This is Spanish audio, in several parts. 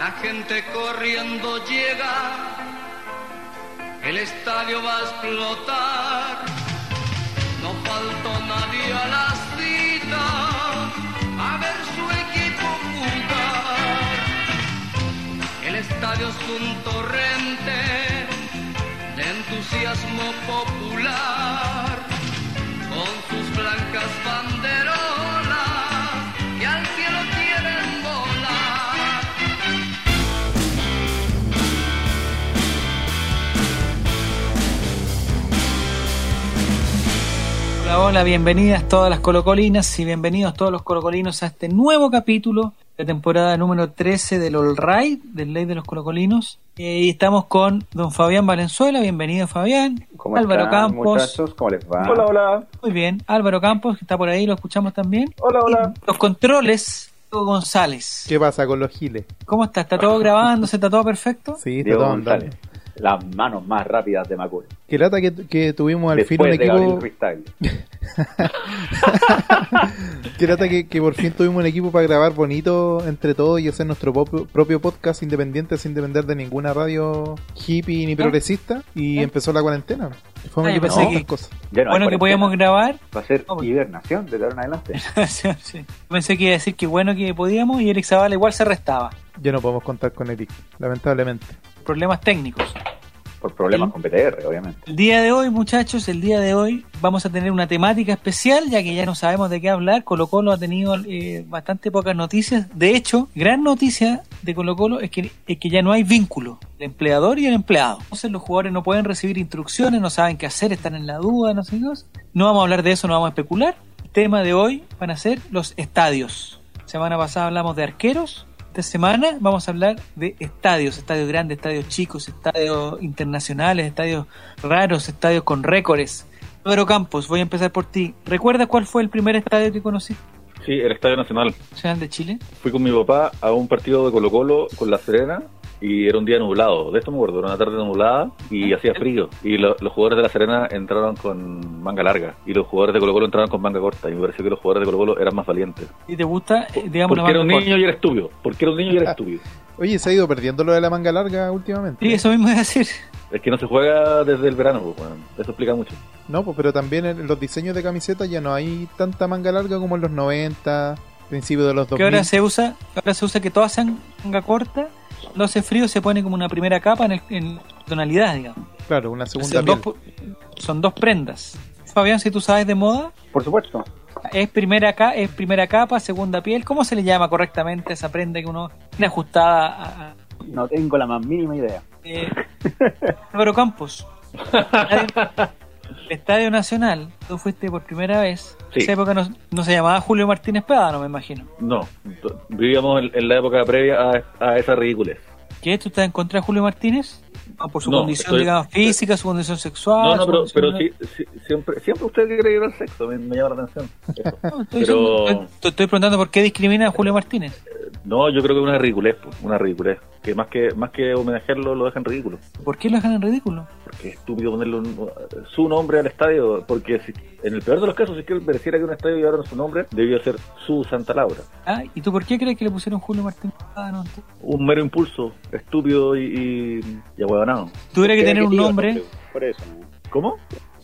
La gente corriendo llega, el estadio va a explotar. No faltó nadie a la cita a ver su equipo jugar. El estadio es un torrente de entusiasmo popular con sus blancas banderolas Hola, hola, bienvenidas todas las colocolinas y bienvenidos todos los colocolinos a este nuevo capítulo de temporada número 13 del All Right, del Ley de los Colocolinos. Eh, y estamos con don Fabián Valenzuela, bienvenido Fabián. ¿Cómo Álvaro están, Campos, muchachos? ¿Cómo les va? Hola, hola. muy bien. Álvaro Campos, que está por ahí, lo escuchamos también. Hola, hola. Y los controles, Diego González. ¿Qué pasa con los giles? ¿Cómo está? ¿Está todo grabándose? ¿Está todo perfecto? Sí, está Diego todo González. andando. Las manos más rápidas de Macul. Qué lata que, que tuvimos al fin un Después de Gabriel equipo. Qué lata que, que por fin tuvimos un equipo para grabar bonito entre todos y hacer nuestro propio, propio podcast independiente sin depender de ninguna radio hippie ni progresista. Y ¿Eh? empezó la cuarentena. Fue un Ah, yo equipo que- cosas. No bueno, que podíamos grabar. Va a ser Oh, hibernación de ahora en adelante. Sí. Pensé que iba a decir que bueno que podíamos y Eric Zavala igual se restaba. Ya no podemos contar con Eric, lamentablemente. Problemas técnicos. Por problemas con PTR, obviamente. El día de hoy, muchachos, el día de hoy vamos a tener una temática especial, ya que ya no sabemos de qué hablar. Colo Colo ha tenido eh, bastante pocas noticias. De hecho, gran noticia de Colo Colo es que, es que ya no hay vínculo, el empleador y el empleado. Entonces los jugadores no pueden recibir instrucciones, no saben qué hacer, están en la duda, no sé qué. No vamos a hablar de eso, no vamos a especular. El tema de hoy van a ser los estadios. Semana pasada hablamos de arqueros. Esta semana vamos a hablar de estadios, estadios grandes, estadios chicos, estadios internacionales, estadios raros, estadios con récords. Pedro Campos, voy a empezar por ti. ¿Recuerdas cuál fue el primer estadio que conocí? Sí, el Estadio Nacional. Nacional de Chile. Fui con mi papá a un partido de Colo Colo con La Serena y era un día nublado. De esto me acuerdo, era una tarde nublada y hacía frío. Y lo- los jugadores de La Serena entraron con manga larga y los jugadores de Colo Colo entraron con manga corta. Y me pareció que los jugadores de Colo Colo eran más valientes. ¿Y te gusta, eh, digamos, Porque era un manga niño corta? y era estúpido. Porque era un niño y era estúpido. Oye, se ha ido perdiendo lo de la manga larga últimamente. Sí, eso mismo a decir. Es que no se juega desde el verano, pues. Eso explica mucho. No, pues, pero también en los diseños de camisetas ya no hay tanta manga larga como en los 90, principios de los Que 2000. ahora se usa, ahora se usa que todas sean manga corta. Cuando hace frío se pone como una primera capa en, el- en tonalidad, digamos. Claro, una segunda Son dos, son dos prendas. Fabián, si tú sabes de moda, Por supuesto. es primera, ca es primera capa, segunda piel. ¿Cómo se le llama correctamente a esa prenda que uno tiene ajustada a, a- No tengo la más mínima idea. eh, Álvaro Campos? El Estadio Nacional, tú fuiste por primera vez. Sí. En esa época no, no se llamaba Julio Martínez Pedano, me imagino. No, vivíamos en, en la época previa a, a esa ridiculez. ¿Qué? ¿Tú estás en contra de Julio Martínez? Por su No, condición, estoy- digamos, física, su condición sexual. No, no, pero, pero sí, sí, siempre, siempre usted quiere ir al sexo, me, me llama la atención. No, estoy, Pero- diciendo- estoy- estoy preguntando por qué discrimina a Julio Martínez. No, yo creo que es una ridiculez, pues, una ridiculez. Que más que más que homenajearlo, lo dejan ridículo. ¿Por qué lo dejan en ridículo? Porque es estúpido ponerle un- su nombre al estadio. Porque si- en el peor de los casos, si es que él mereciera que un estadio llevara su nombre, debió ser su Santa Laura. Ah, ¿Y tú por qué crees que le pusieron Julio Martínez Pedano? Un mero impulso, estúpido y, y, y ahueonado. Tuviera que tener un nombre. porque- Por eso, ¿no? ¿Cómo?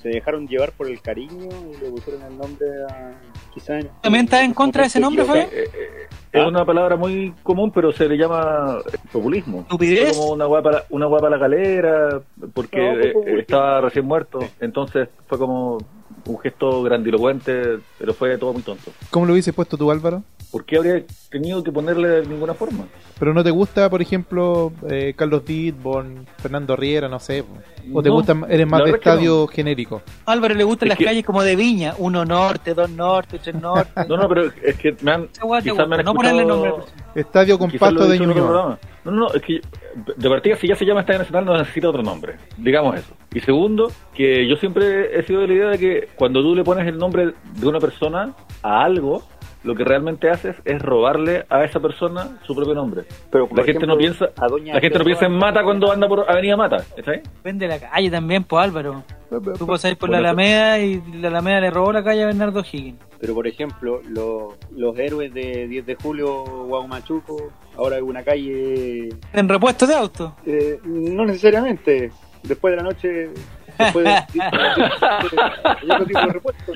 Se dejaron llevar por el cariño y le pusieron el nombre a. Quizá. ¿También estás en contra de ese nombre, Fabián? Eh, eh, es ¿Ah? una palabra muy común, pero se le llama populismo. ¿Estupidez? Fue como una guapa, una guapa la galera, porque No, eh, populismo. estaba recién muerto. Entonces fue como un gesto grandilocuente, pero fue todo muy tonto. ¿Cómo lo hubiese puesto tú, Álvaro? ¿Por qué habría tenido que ponerle de ninguna forma? Pero no te gusta, por ejemplo, eh, Carlos Didborn, Fernando Riera, no sé. O te No, gusta, eres más de estadio genérico. Álvaro le gustan Es las que- calles como de Viña. Uno norte, dos norte, tres norte. No, no, pero es que me han, quizás me han gusta, no ponerle nombre. Estadio he de Ñuñoa. No, no, es que de partida si ya se llama Estadio Nacional no necesita otro nombre, digamos eso. Y segundo, que yo siempre he sido de la idea de que cuando tú le pones el nombre de una persona a algo, lo que realmente haces es robarle a esa persona su propio nombre. Pero, La gente no piensa, a Doña la gente no Gertrudis piensa en Mata cuando anda por Avenida Mata. Vende la calle también, pues Álvaro. Tú pasáis por la Alameda y la Alameda le robó la calle a Bernardo Higgins. Pero por ejemplo, los, los héroes de 10 de julio, Guaumachuco, ahora hay una calle. En repuesto de auto. eh, no necesariamente. Después de la noche. Después de, hay otro tipo de repuesto.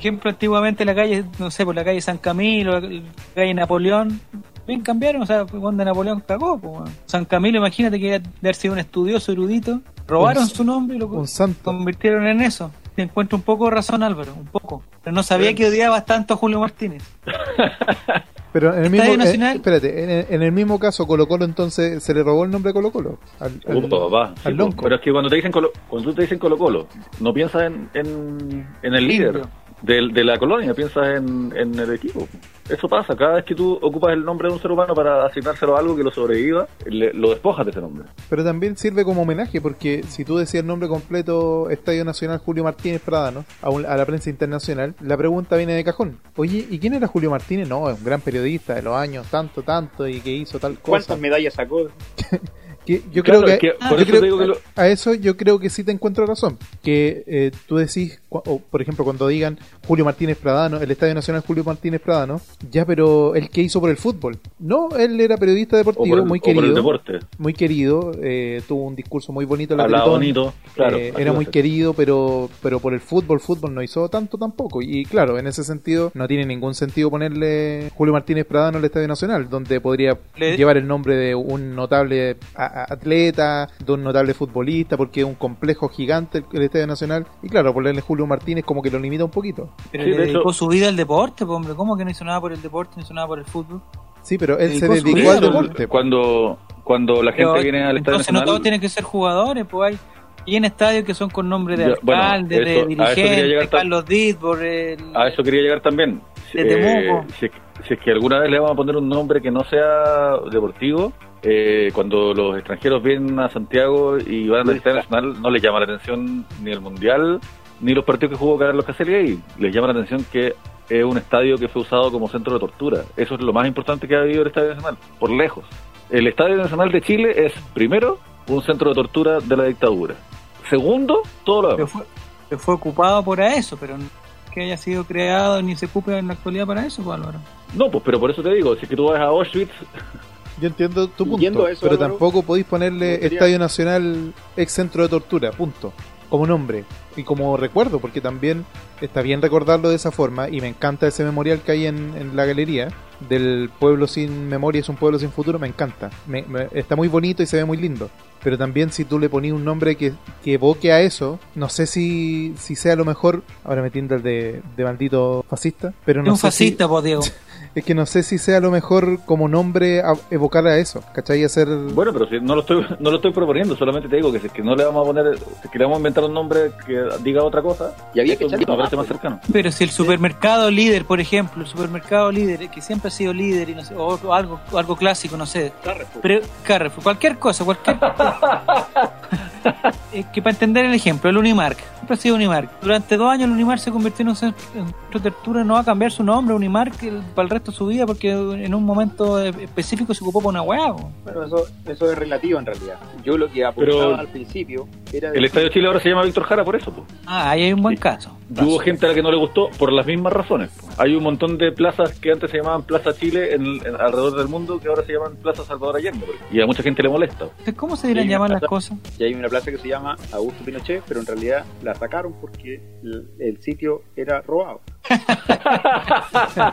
Por ejemplo, antiguamente la calle, no sé, por la calle San Camilo, la calle Napoleón, bien cambiaron, o sea, fue cuando Napoleón cagó. pues, weón. San Camilo, imagínate que debe haber sido un estudioso erudito, robaron Un- su nombre y lo Un santo. convirtieron en eso. Te encuentro un poco de razón, Álvaro, un poco. Pero no sabía que odiabas tanto a Julio Martínez. Pero en el mismo, eh, espérate, en el, en el mismo caso Colo Colo entonces se le robó el nombre a Colo Colo. Al, al- Puta, papá. Sí, al po. lonco. Pero es que cuando te dicen Colo, cuando tú te dicen Colo Colo, no piensas en, en, en el líder Del- de, la colonia, piensas en, en el equipo. Eso pasa, cada vez que tú ocupas el nombre de un ser humano para asignárselo a algo que lo sobreviva, le- lo despojas de ese nombre. Pero también sirve como homenaje porque si tú decías el nombre completo Estadio Nacional Julio Martínez Pradano a, un- a la prensa internacional, la pregunta viene de cajón. Oye, ¿y quién era Julio Martínez? No, es un gran periodista de los años tanto, tanto y que hizo tal cosa. ¿Cuántas medallas sacó? Que yo Claro, creo que, que por yo eso creo- te digo que lo- a eso yo creo que sí te encuentro razón. Que eh, tú decís, o, por ejemplo, cuando digan Julio Martínez Pradano, el Estadio Nacional Julio Martínez Pradano, ya, pero el que hizo por el fútbol. No, él era periodista O deportivo, por el, muy o por el querido, deporte. muy querido, eh, tuvo un discurso muy bonito en la bonito, claro. Eh, era muy querido, pero pero por el fútbol, fútbol no hizo tanto tampoco. Y claro, en ese sentido no tiene ningún sentido ponerle Julio Martínez Pradano al Estadio Nacional, donde podría Le- llevar el nombre de un notable atleta, de un notable futbolista, porque es un complejo gigante el, el Estadio Nacional. Y claro, ponerle Julio Martínez como que lo limita un poquito. Pero Sí, le de dedicó su vida al deporte, pues, hombre. ¿Cómo que no hizo nada por el deporte, no hizo nada por el fútbol? Sí, pero él se Dedicó vida, al deporte. Cuando, cuando la gente Pero, viene al Estadio entonces no todos Nacional... tienen que ser jugadores, pues hay. Y en estadios que son con nombre de Ya, bueno, alcalde, eso- de dirigente, tam- Carlos Ditbor, el... A eso quería llegar también. De Eh, Temuco. si, es, si es que alguna vez le vamos a poner un nombre que no sea deportivo, eh, cuando los extranjeros vienen a Santiago y van al Estadio Nacional, no les llama la atención ni el Mundial, ni los partidos que jugó Carlos Caselli ahí. Les llama la atención que es un estadio que fue usado como centro de tortura. Eso es lo más importante que ha habido el Estadio Nacional, por lejos. El Estadio Nacional de Chile es, primero, un centro de tortura de la dictadura. Segundo, todo lo que demás. fue, que fue ocupado para eso, pero que haya sido creado ni se ocupe en la actualidad para eso, pues, Álvaro. No, pues, pero por eso te digo, si es que tú vas a Auschwitz, Yo entiendo tu punto, eso, pero Álvaro, tampoco podéis ponerle Estadio Nacional ex centro de tortura, punto. Como nombre y como recuerdo, porque también está bien recordarlo de esa forma y me encanta ese memorial que hay en, en la galería del pueblo sin memoria es un pueblo sin futuro, me encanta. Me- me- está muy bonito y se ve muy lindo. Pero también si tú le ponías un nombre que, que evoque a eso, no sé si, si sea lo mejor, ahora me tiende el de, de maldito fascista, pero Es no un sé si- fascista, pues, Diego. es que no sé si sea lo mejor como nombre a- evocar a eso, ¿cachai? Hacer... Bueno, pero si no lo estoy no lo estoy proponiendo, solamente te digo que si es que no le vamos a poner, si es que le vamos a inventar un nombre que diga otra cosa, Y había que echarle me parece más, más cercano. Pero si el supermercado líder, por ejemplo, el supermercado líder, que siempre ha sido líder, y no sé, o, o algo, algo clásico, no sé, Carrefour. pero Carrefour, cualquier cosa, cualquier Es que para entender el ejemplo, el Unimark, siempre ha sido Unimark. Durante dos años el Unimark se convirtió en un centro de tortura, no va a cambiar su nombre, Unimark, el- para el resto de su vida, porque en un momento eh, específico se ocupó por una hueá. Bueno, eso, eso es relativo en realidad. Yo lo que apuntaba Pero- al principio era de El Estadio Chile ahora se llama Víctor Jara por eso. Ah, ahí hay un buen Sí. caso. Y hubo gente a la que no le gustó por las mismas razones. po. Hay un montón de plazas que antes se llamaban Plaza Chile en, en- alrededor del mundo que ahora se llaman Plaza Salvador Allende. Y a mucha gente le molesta. ¿Cómo se Sí, llamar las cosas? Y hay una plaza que se llama Augusto Pinochet, pero en realidad la sacaron porque el, el sitio era robado.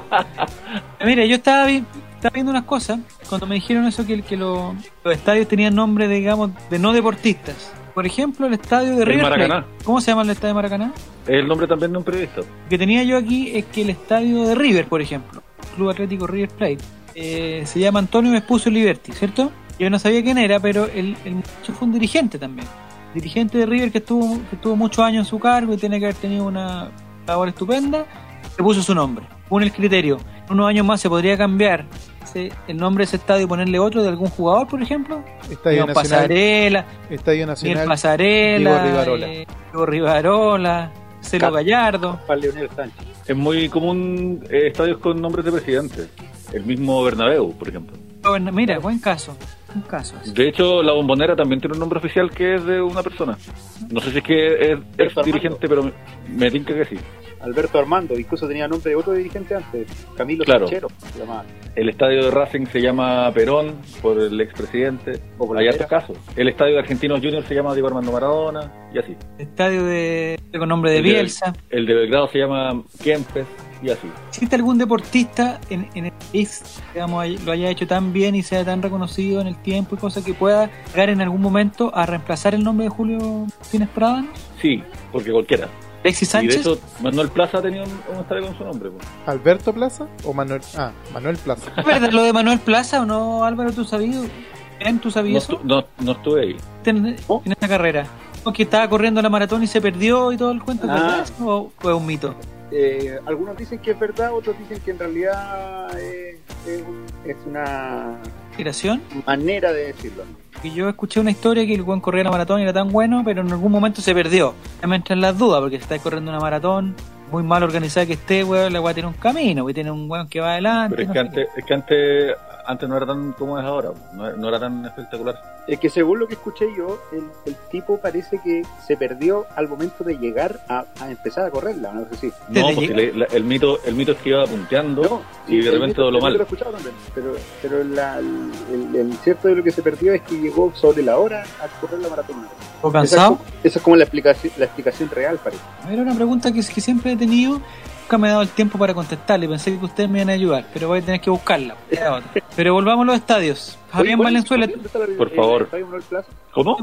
Mira, yo estaba, vi- estaba viendo unas cosas cuando me dijeron eso que, que lo- los estadios tenían nombre, digamos, de no deportistas. Por ejemplo, el estadio de El River Plate. ¿Cómo se llama el estadio de Maracaná? Es el nombre también de un periodista. Lo que tenía yo aquí es que el estadio de River, por ejemplo, Club Atlético River Plate, eh, se llama Antonio Vespucio Liberti, ¿cierto? Yo no sabía quién era, pero el, el muchacho fue un dirigente también. Dirigente de River que estuvo, que estuvo muchos años en su cargo y tiene que haber tenido una labor estupenda, le puso su nombre. Con el criterio, en unos años más se podría cambiar ese- el nombre de ese estadio y ponerle otro de algún jugador, por ejemplo. Estadio Nacional, Pasarela, Estadio Miguel Nacional, Pasarela, Diego Rivarola. eh, Diego Rivarola, Celo Gallardo. Para Leonel Sánchez. Es muy común eh, estadios con nombres de presidentes. El mismo Bernabéu, por ejemplo. Mira, buen caso. Un caso. así. De hecho, la bombonera también tiene un nombre oficial que es de una persona. No sé si es que es ex dirigente, pero me, me tinca que sí. Alberto Armando, incluso tenía nombre de otro dirigente antes, Camilo Claro. Sanchero, se llamaba. El estadio de Racing se llama Perón por el expresidente. O por Hay hartos casos. El estadio de Argentinos Juniors se llama Diego Armando Maradona y así. Estadio de, con nombre de El de- Bielsa. El de Belgrado se llama Kempes y así. ¿Existe algún deportista en, en el país, digamos, lo haya hecho tan bien y sea tan reconocido en el tiempo y cosas que pueda llegar en algún momento a reemplazar el nombre de Julio Martínez Prada? Sí, porque cualquiera. Alexis Y de hecho, Manuel Plaza tenía un, un estadio con su nombre. pues. ¿Alberto Plaza o Manuel? Ah, Manuel Plaza. ¿Es verdad lo de Manuel Plaza o no, Álvaro? ¿Tú sabías? ¿En tú No, sabías eso? estu- no, no estuve ahí. en, ¿Oh? en esta carrera? ¿O que estaba corriendo la maratón y se perdió y todo el cuento? ¿Es Ah. ¿O fue un mito? Eh, algunos dicen que es verdad, otros dicen que en realidad eh, es, un- es una ¿Inspiración? manera de decirlo. Y yo escuché una historia que el buen corría la maratón y era tan bueno, pero en algún momento se perdió. Ya me entran las dudas, porque si estáis corriendo una maratón, muy mal organizada que esté, weón, la weá tiene un camino, weón, tiene un weón que va adelante. Pero es no que antes, es que antes, antes no era tan como es ahora. No, no era tan espectacular. Es que según lo que escuché yo, el, el tipo parece que se perdió al momento de llegar a, a empezar a correrla, no sé si. No, porque le- la- el mito el mito es que iba punteando No, y de repente dobló mal. lo también, pero, pero la- el, el cierto de lo que se perdió es que llegó sobre la hora a correr la maratón. ¿O cansado? Esa, es como- esa es como la explicación, la explicación real, parece. Era una pregunta que, que siempre he tenido, nunca me he dado el tiempo para contestarle, pensé que ustedes me iban a ayudar, pero voy a tener que buscarla. Pero volvamos a los estadios. Fabián Valenzuela, ¿dónde está la- Por el- favor. El estadio Manuel Plaza? ¿Cómo?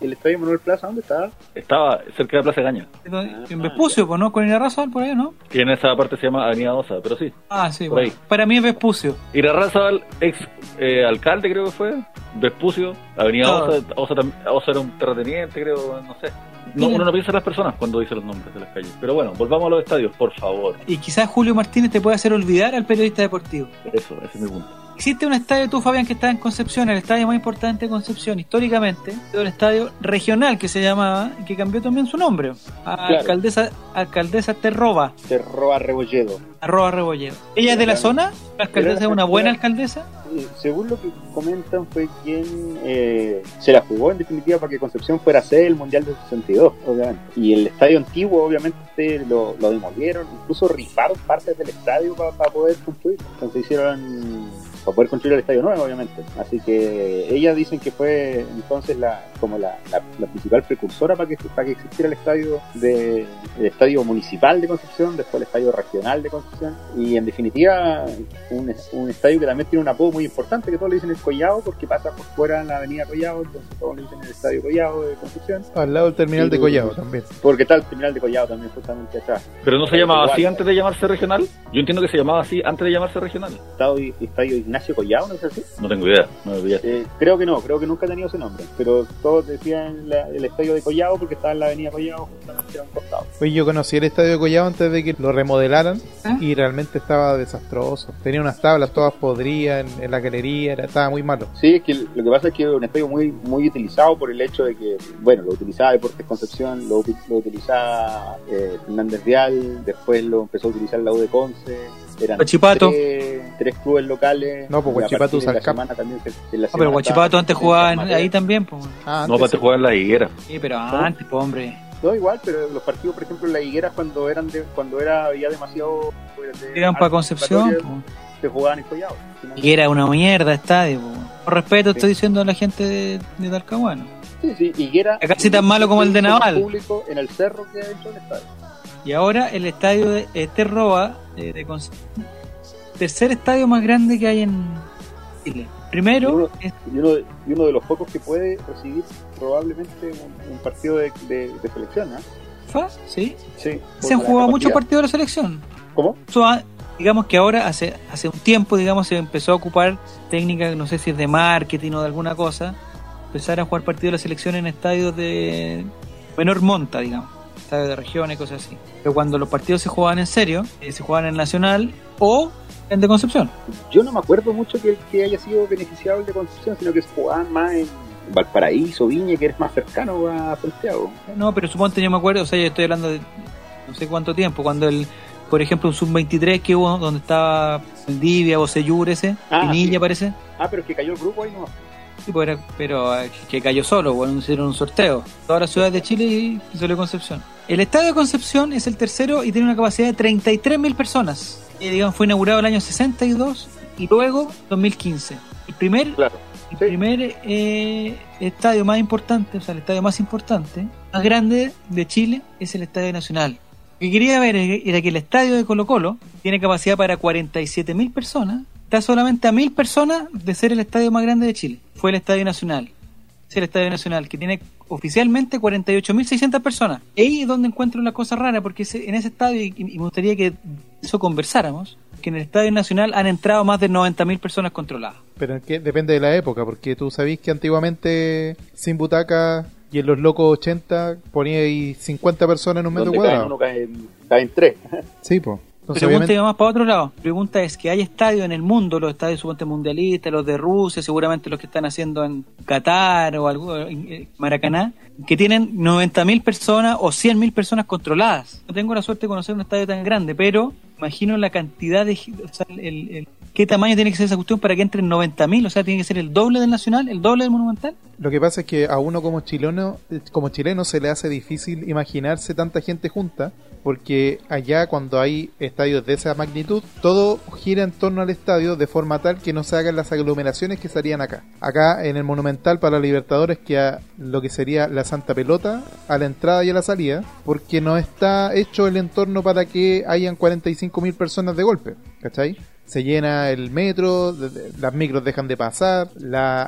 ¿El estadio Manuel Plaza dónde está? Estaba cerca de Plaza Gaña. en Vespucio, pues, ¿no? Con Irarrázaval por ahí, ¿no? Que en esa parte se llama Avenida Osa, pero sí. Ah, sí, Por bueno. ahí. Para mí es Vespucio. Irarrázaval, ex eh, alcalde creo que fue, Vespucio, Avenida. Osa, Osa, era un terrateniente creo, no sé. No, uno no piensa en las personas cuando dice los nombres de las calles. Pero bueno, volvamos a los estadios, por favor. Y quizás Julio Martínez te puede hacer olvidar al periodista deportivo. Eso, ese es mi punto. Existe un estadio, tú Fabián, que está en Concepción, el estadio más importante de Concepción históricamente, era un estadio regional que se llamaba, y que cambió también su nombre, a Claro. alcaldesa, alcaldesa Terroba, De Roa Rebolledo. arroba Rebolledo. ¿Ella es de la zona? ¿La alcaldesa es una buena alcaldesa? Eh, según lo que comentan, fue quien eh, se la jugó en definitiva para que Concepción fuera sede del Mundial del 62, obviamente. Y el estadio antiguo, obviamente, lo, lo demolieron, incluso rifaron partes del estadio para poder construir. Entonces hicieron para poder construir el estadio nuevo, obviamente. Así que ellas dicen que fue entonces la como la, la- la principal precursora para que para que existiera el estadio de el estadio municipal de Concepción, después el estadio regional de Concepción y en definitiva un, un estadio que también tiene un apodo muy importante que todos le dicen el Collado porque pasa por fuera en la avenida Collado, entonces todos le dicen el estadio Collado de Concepción, Al lado del terminal de Collado también. porque está el terminal de Collado también justamente atrás. Pero no se llamaba así antes de llamarse regional. Yo entiendo que se llamaba así antes de llamarse regional. Estadio, estadio Ignacio Collado, ¿no es así? No tengo idea, no. Eh, creo que no, creo que nunca ha tenido ese nombre, pero todos decían la- el estadio de Collado porque estaba en la avenida Collado justamente a un costado. Oye, yo conocí el estadio de Collado antes de que lo remodelaran ¿Ah? y realmente estaba desastroso. Tenía unas tablas todas podridas en, en la galería, era, estaba muy malo. Sí, es que lo que pasa es que es un estadio muy muy utilizado por el hecho de que, bueno, lo utilizaba Deportes Concepción, lo, lo utilizaba eh, Fernández Vial, después lo empezó a utilizar la U de Conce, eran Guachipato. Tres, tres clubes locales. No, pues Guachipato usa el semana también se- en la Ah, pero Guachipato antes jugaba en- ahí también, pues. Ah, No, antes para te jugar en la higuera. Sí, pero antes, pues, hombre. No, igual, pero los partidos, por ejemplo, en la higuera cuando eran de, cuando era ya demasiado pues, de Iban para Concepción, pues. se jugaban en Collado. Y era una mierda estadio, pues. Con respeto Sí. estoy diciendo a la gente de, de Talcahuano. Sí, sí, Higuera. Es casi tan malo como el de Naval. público en el cerro que ha hecho el estadio. Y ahora el estadio de eh, de Concepción, tercer estadio más grande que hay en Chile. Primero es Y uno, de, y uno de los pocos que puede recibir probablemente un, un partido de, de, de selección, ¿ah? FA, sí. Sí. Se han jugado muchos partidos de la selección. ¿Cómo? Ha- digamos que ahora hace hace un tiempo digamos se empezó a ocupar técnicas no sé si es de marketing o de alguna cosa empezar a jugar partidos de la selección en estadios de menor monta digamos estadios de regiones cosas así pero cuando los partidos se jugaban en serio eh, se jugaban en Nacional o en de Concepción Yo no me acuerdo mucho que, que haya sido beneficiado el de Concepción, sino que se jugaban más en Valparaíso, Viña, que eres más cercano a Santiago. no pero suponte yo me acuerdo o sea yo estoy hablando de no sé cuánto tiempo cuando el por ejemplo un sub 23 que hubo donde estaba Valdivia o Seyur ese Ah, Pinilla sí. parece Ah, pero es que cayó el grupo ahí no. Era- pero eh, que cayó solo, bueno, hicieron un sorteo. Todas las ciudades de Chile y salió Concepción. El estadio de Concepción es el tercero y tiene una capacidad de 33.000 personas. Y, digamos, fue inaugurado el año 62 y luego 2015. El primer, Claro. el Sí. primer eh, estadio más importante, o sea, el estadio más importante, más grande de Chile es el Estadio Nacional. Lo que quería ver era que el estadio de Colo Colo tiene capacidad para 47.000 personas, está solamente a 1.000 personas de ser el estadio más grande de Chile. Fue el Estadio Nacional. Es el Estadio Nacional, que tiene oficialmente 48.600 personas. Y ahí es donde encuentro una cosa rara, porque ese- en ese estadio, y, me gustaría que eso conversáramos, que en el Estadio Nacional han entrado más de 90.000 personas controladas. Pero que depende de la época, porque tú sabís que antiguamente sin butaca y en los locos 80 ponía ahí 50 personas en un metro Donde caen cuadrado. uno caen, caen tres. Sí, pues. Entonces, Pregunta obviamente, más para otro lado. Pregunta es que hay estadios en el mundo, los estadios suponte mundialistas, los de Rusia, seguramente los que están haciendo en Qatar o algo, en eh, Maracaná, que tienen 90.000 personas o 100.000 personas controladas. No tengo la suerte de conocer un estadio tan grande, pero imagino la cantidad de... O sea, el, el- ¿Qué tamaño tiene que ser esa cuestión para que entren 90.000? O sea, tiene que ser el doble del Nacional, el doble del Monumental. Lo que pasa es que a uno como chileno, eh, como chileno se le hace difícil imaginarse tanta gente junta, porque allá cuando hay estadios de esa magnitud, todo gira en torno al estadio de forma tal que no se hagan las aglomeraciones que se harían acá. Acá en el Monumental para Libertadores queda lo que sería la Santa Pelota a la entrada y a la salida, porque no está hecho el entorno para que hayan 45.000 personas de golpe, ¿cachai? se llena el metro, las micros dejan de pasar,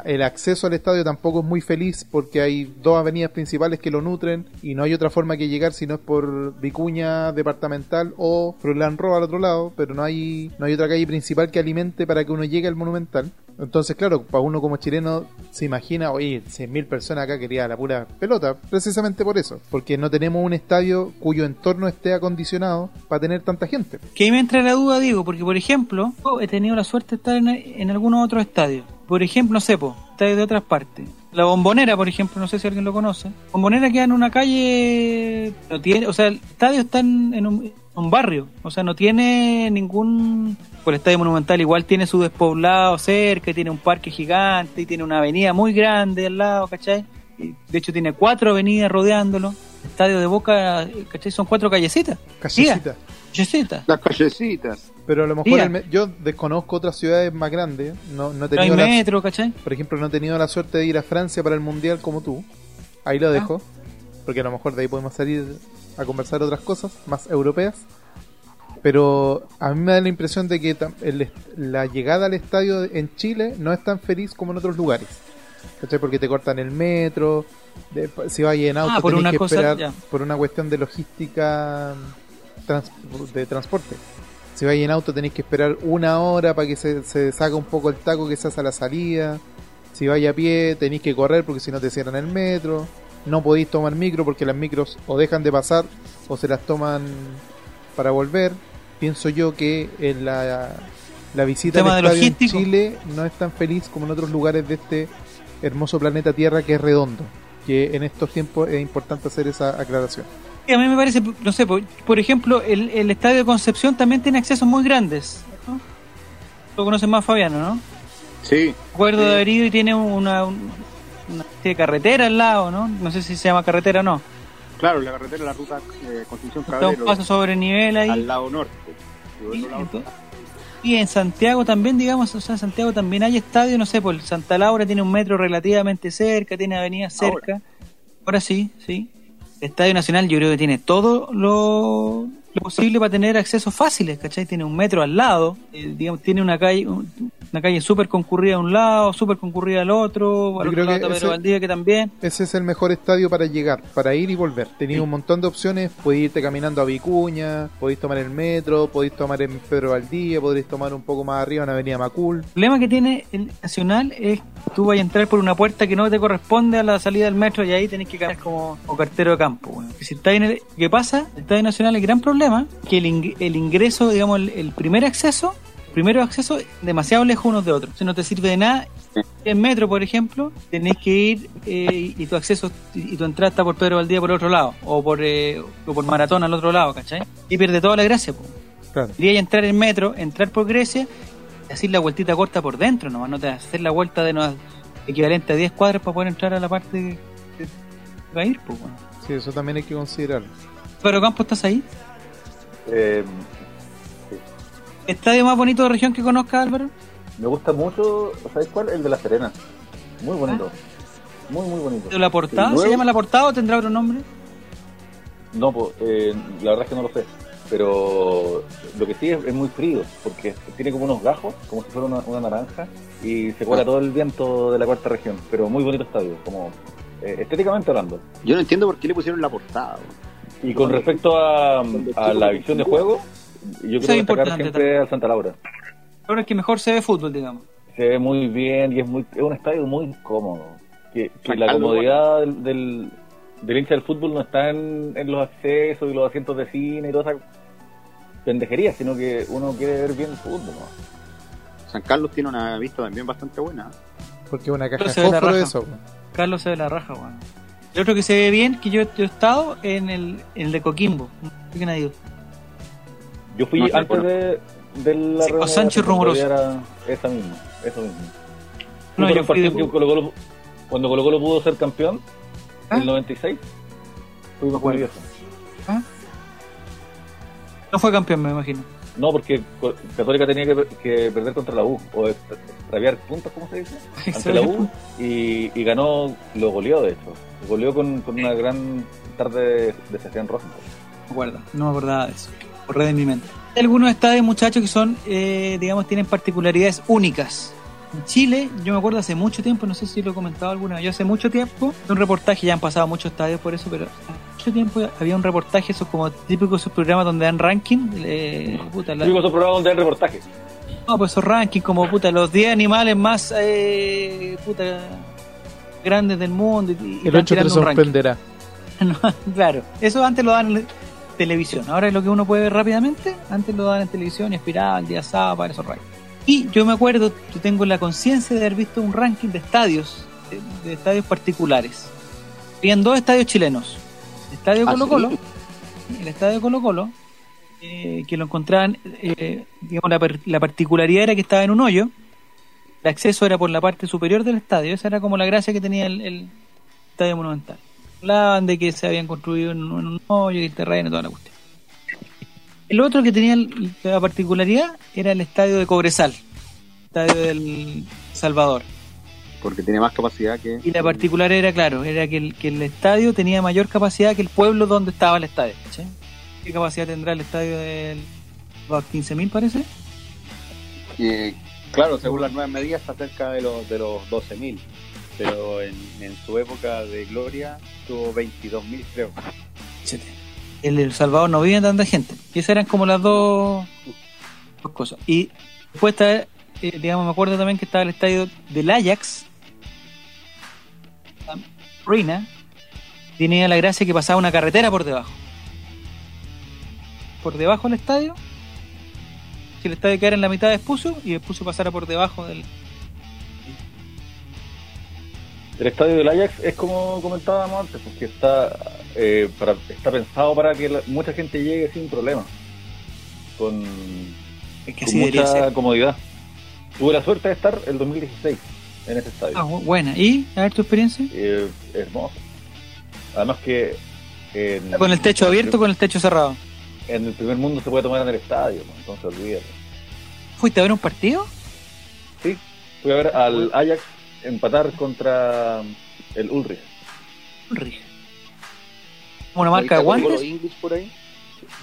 el acceso al estadio tampoco es muy feliz porque hay dos avenidas principales que lo nutren y no hay otra forma que llegar si no es por Vicuña departamental o Froilán Roa al otro lado, pero no hay, no hay otra calle principal que alimente para que uno llegue al monumental. Entonces, claro, para uno como chileno se imagina, oye, 100.000 personas acá quería la pura pelota, precisamente por eso, porque no tenemos un estadio cuyo entorno esté acondicionado para tener tanta gente. Que ahí me entra la duda, digo, porque por ejemplo, he tenido la suerte de estar en, en algunos otros estadios. Por ejemplo, no sé, po, estadios de otras partes. La bombonera, por ejemplo, no sé si alguien lo conoce. Bombonera queda en una calle, no tiene, o sea, el estadio está en, en un, un barrio, o sea, no tiene ningún. Por el estadio monumental igual tiene su despoblado cerca, y tiene un parque gigante, y tiene una avenida muy grande al lado, ¿cachai? Y, de hecho, tiene cuatro avenidas rodeándolo. El estadio de Boca, ¿cachai? Son cuatro callecitas. Callecita. Callecitas. Las callecitas. Pero a lo mejor Tía. el me- yo desconozco otras ciudades más grandes. No, no he No hay tenido la- metro, ¿cachai? por ejemplo, no he tenido la suerte de ir a Francia para el mundial como tú. Ahí lo dejo. Porque a lo mejor de ahí podemos salir a conversar otras cosas más europeas. Pero a mí me da la impresión de que el la llegada al estadio en Chile no es tan feliz como en otros lugares. ¿Cachai? Porque te cortan el metro. de- si vas en auto, Ah, por tenés una que cosa, esperar ya. por una cuestión de logística trans- de transporte. Si vais en auto tenéis que esperar una hora para que se, se saque un poco el taco que se hace a la salida. Si vais a pie tenéis que correr porque si no te cierran el metro. No podéis tomar micro porque las micros o dejan de pasar o se las toman para volver. Pienso yo que en la, la visita al estadio en. Chile no es tan feliz como en otros lugares de este hermoso planeta Tierra que es redondo. Que en estos tiempos es importante hacer esa aclaración. Y a mí me parece, no sé, por, por ejemplo, el, el estadio de Concepción también tiene accesos muy grandes. ¿no? Lo conocen más Fabiano, ¿no? Sí. Acuerdo Sí. de haber ido y tiene una, un- una carretera al lado, ¿no? No sé si se llama carretera o no. Claro, la carretera, la ruta eh, Constitución Está un paso sobre nivel ahí. al lado norte. Y en Santiago también, digamos, o sea, en Santiago también hay estadios, no sé, por Santa Laura tiene un metro relativamente cerca, tiene avenidas cerca. Ahora, sí, sí. El Estadio Nacional yo creo que tiene todo lo, lo posible para tener accesos fáciles, ¿cachai? Tiene un metro al lado, eh, digamos, tiene una calle un- una calle súper concurrida a un lado, súper concurrida al otro, al Yo otro creo lado que está ese- Valdivia que también. Ese es el mejor estadio para llegar, para ir y volver. Tenéis un montón de opciones, podéis irte caminando a Vicuña, podéis tomar el metro, podéis tomar en Pedro Valdivia, podéis tomar un poco más arriba en Avenida Macul. El problema que tiene el Nacional es que tú vas a entrar por una puerta que no te corresponde a la salida del metro y ahí tenés que caminar como, como cartero de campo. weón. Si estás en el, ¿Qué pasa? El Estadio Nacional, el gran problema que el, ing- el ingreso, digamos, el, el primer acceso, primero acceso demasiado lejos unos de otros. Si no te sirve de nada. En metro, por ejemplo, tenés que ir eh, y tu acceso y tu entrada está por Pedro Valdivia por otro lado, o por, eh, o por Maratón al otro lado, ¿cachai? Y pierde toda la gracia, po. Claro. Quería entrar en metro, entrar por Grecia y hacer la vueltita corta por dentro nomás, no te hacer la vuelta de Nueva, equivalente a 10 cuadras para poder entrar a la parte que que va a ir, pues, bueno. Sí, eso también hay que considerarlo. Pero Campo, ¿estás ahí? Eh, ¿Estadio más bonito de región que conozca, Álvaro? me gusta mucho, ¿sabes cuál? El de La Serena. Muy bonito. Muy, muy bonito. ¿De la portada? Luego- ¿Se llama la portada o tendrá otro nombre? No, pues, eh, la verdad es que no lo sé. Pero lo que sí es, es muy frío, porque tiene como unos gajos, como si fuera una, una naranja, y se cuela todo el viento de la cuarta región. Pero muy bonito estadio, como eh, estéticamente hablando. Yo no entiendo por qué le pusieron la portada. Y con respecto a, a la visión de juego, yo quiero es destacar importante siempre al Santa Laura. Ahora es que mejor se ve fútbol, digamos. Se ve muy bien y es, muy, es un estadio muy cómodo. Que, que San la Carlos, comodidad del, del, del hincha del fútbol no está en, en los accesos y los asientos de cine y toda esa pendejería, sino que uno quiere ver bien el fútbol. ¿no? San Carlos tiene una vista también bastante buena. Porque una caja de se ve la fósforo raja. eso. Carlos se ve la raja, weón. El otro que se ve bien, que yo, yo he estado en el, en el de Coquimbo. ¿Qué nadie? Yo fui No antes bueno. de, de la Sí, con Sánchez. Rumoroso. Era esa misma, eso mismo. No, yo fui de- cuando Colo Colo pudo ser campeón, ¿Ah? en el 96, fuimos con Bueno. eso. ¿Ah? No fue campeón, me imagino. No, porque Católica tenía que, que perder contra la U, o extraviar puntos, ¿cómo se dice? Ante la U, y, y ganó, lo goleó de hecho. Goleó con, con una gran tarde de, Sebastián Rosenthal. me acuerdo, no me acordaba de eso. Corre de mi mente. Hay algunos estadios, muchachos, que son, eh, digamos, tienen particularidades únicas. En Chile, yo me acuerdo hace mucho tiempo, no sé si lo he comentado alguna vez, yo hace mucho tiempo, un reportaje, ya han pasado muchos estadios por eso, pero hace mucho tiempo había un reportaje, esos como típicos esos programas donde dan ranking, eh, puta, la- Tuvimos un programa donde hay reportaje. no, pues esos rankings como puta, los 10 animales más eh, puta, grandes del mundo. Y, y El van 8 te sorprenderá. No, claro, eso antes lo dan en televisión. Ahora es lo que uno puede ver rápidamente, antes lo dan en televisión el día sábado para esos rankings. Y yo me acuerdo, yo tengo la conciencia de haber visto un ranking de estadios, de, de estadios particulares. Habían dos estadios chilenos. El estadio ¿Ah, Colo Colo, el estadio Colo Colo, eh, que lo encontraban, eh, digamos, la, la particularidad era que estaba en un hoyo, el acceso era por la parte superior del estadio, esa era como la gracia que tenía el, el estadio monumental. Hablaban de que se habían construido en un, hoyo y terreno y toda la cuestión. El otro que tenía la particularidad era el estadio de Cobresal, estadio del Salvador. Porque tiene más capacidad que. Y la particular era, claro, era que el, que el estadio tenía mayor capacidad que el pueblo donde estaba el estadio. ¿Qué capacidad tendrá el estadio del about 15.000 parece? Eh, claro, según las nuevas medidas está cerca de los, de los 12.000. Pero en, su época de gloria tuvo 22.000, creo. En El Salvador no vive tanta gente. Y esas eran como las dos, dos cosas. Y después está, eh, digamos, me acuerdo también que estaba el estadio del Ajax, Ruina, tenía la gracia que pasaba una carretera por debajo. Por debajo del estadio, si el estadio quedara en la mitad de Espucio y Espucio pasara por debajo del. El estadio del Ajax es como comentábamos antes, porque está, eh, para, está pensado para que la- mucha gente llegue sin problemas, con, que debería mucha comodidad. Tuve la suerte de estar el 2016 en ese estadio. Ah, bu- buena. ¿Y? A ver tu experiencia. Eh, hermoso. Además que ¿Con el techo abierto o con el techo cerrado? En el primer mundo se puede tomar en el estadio, entonces olvídate. ¿Fuiste a ver un partido? Sí, fui a ver al Ajax empatar contra el Ulrich. Ulrich. ¿Una marca de guantes? Por ahí.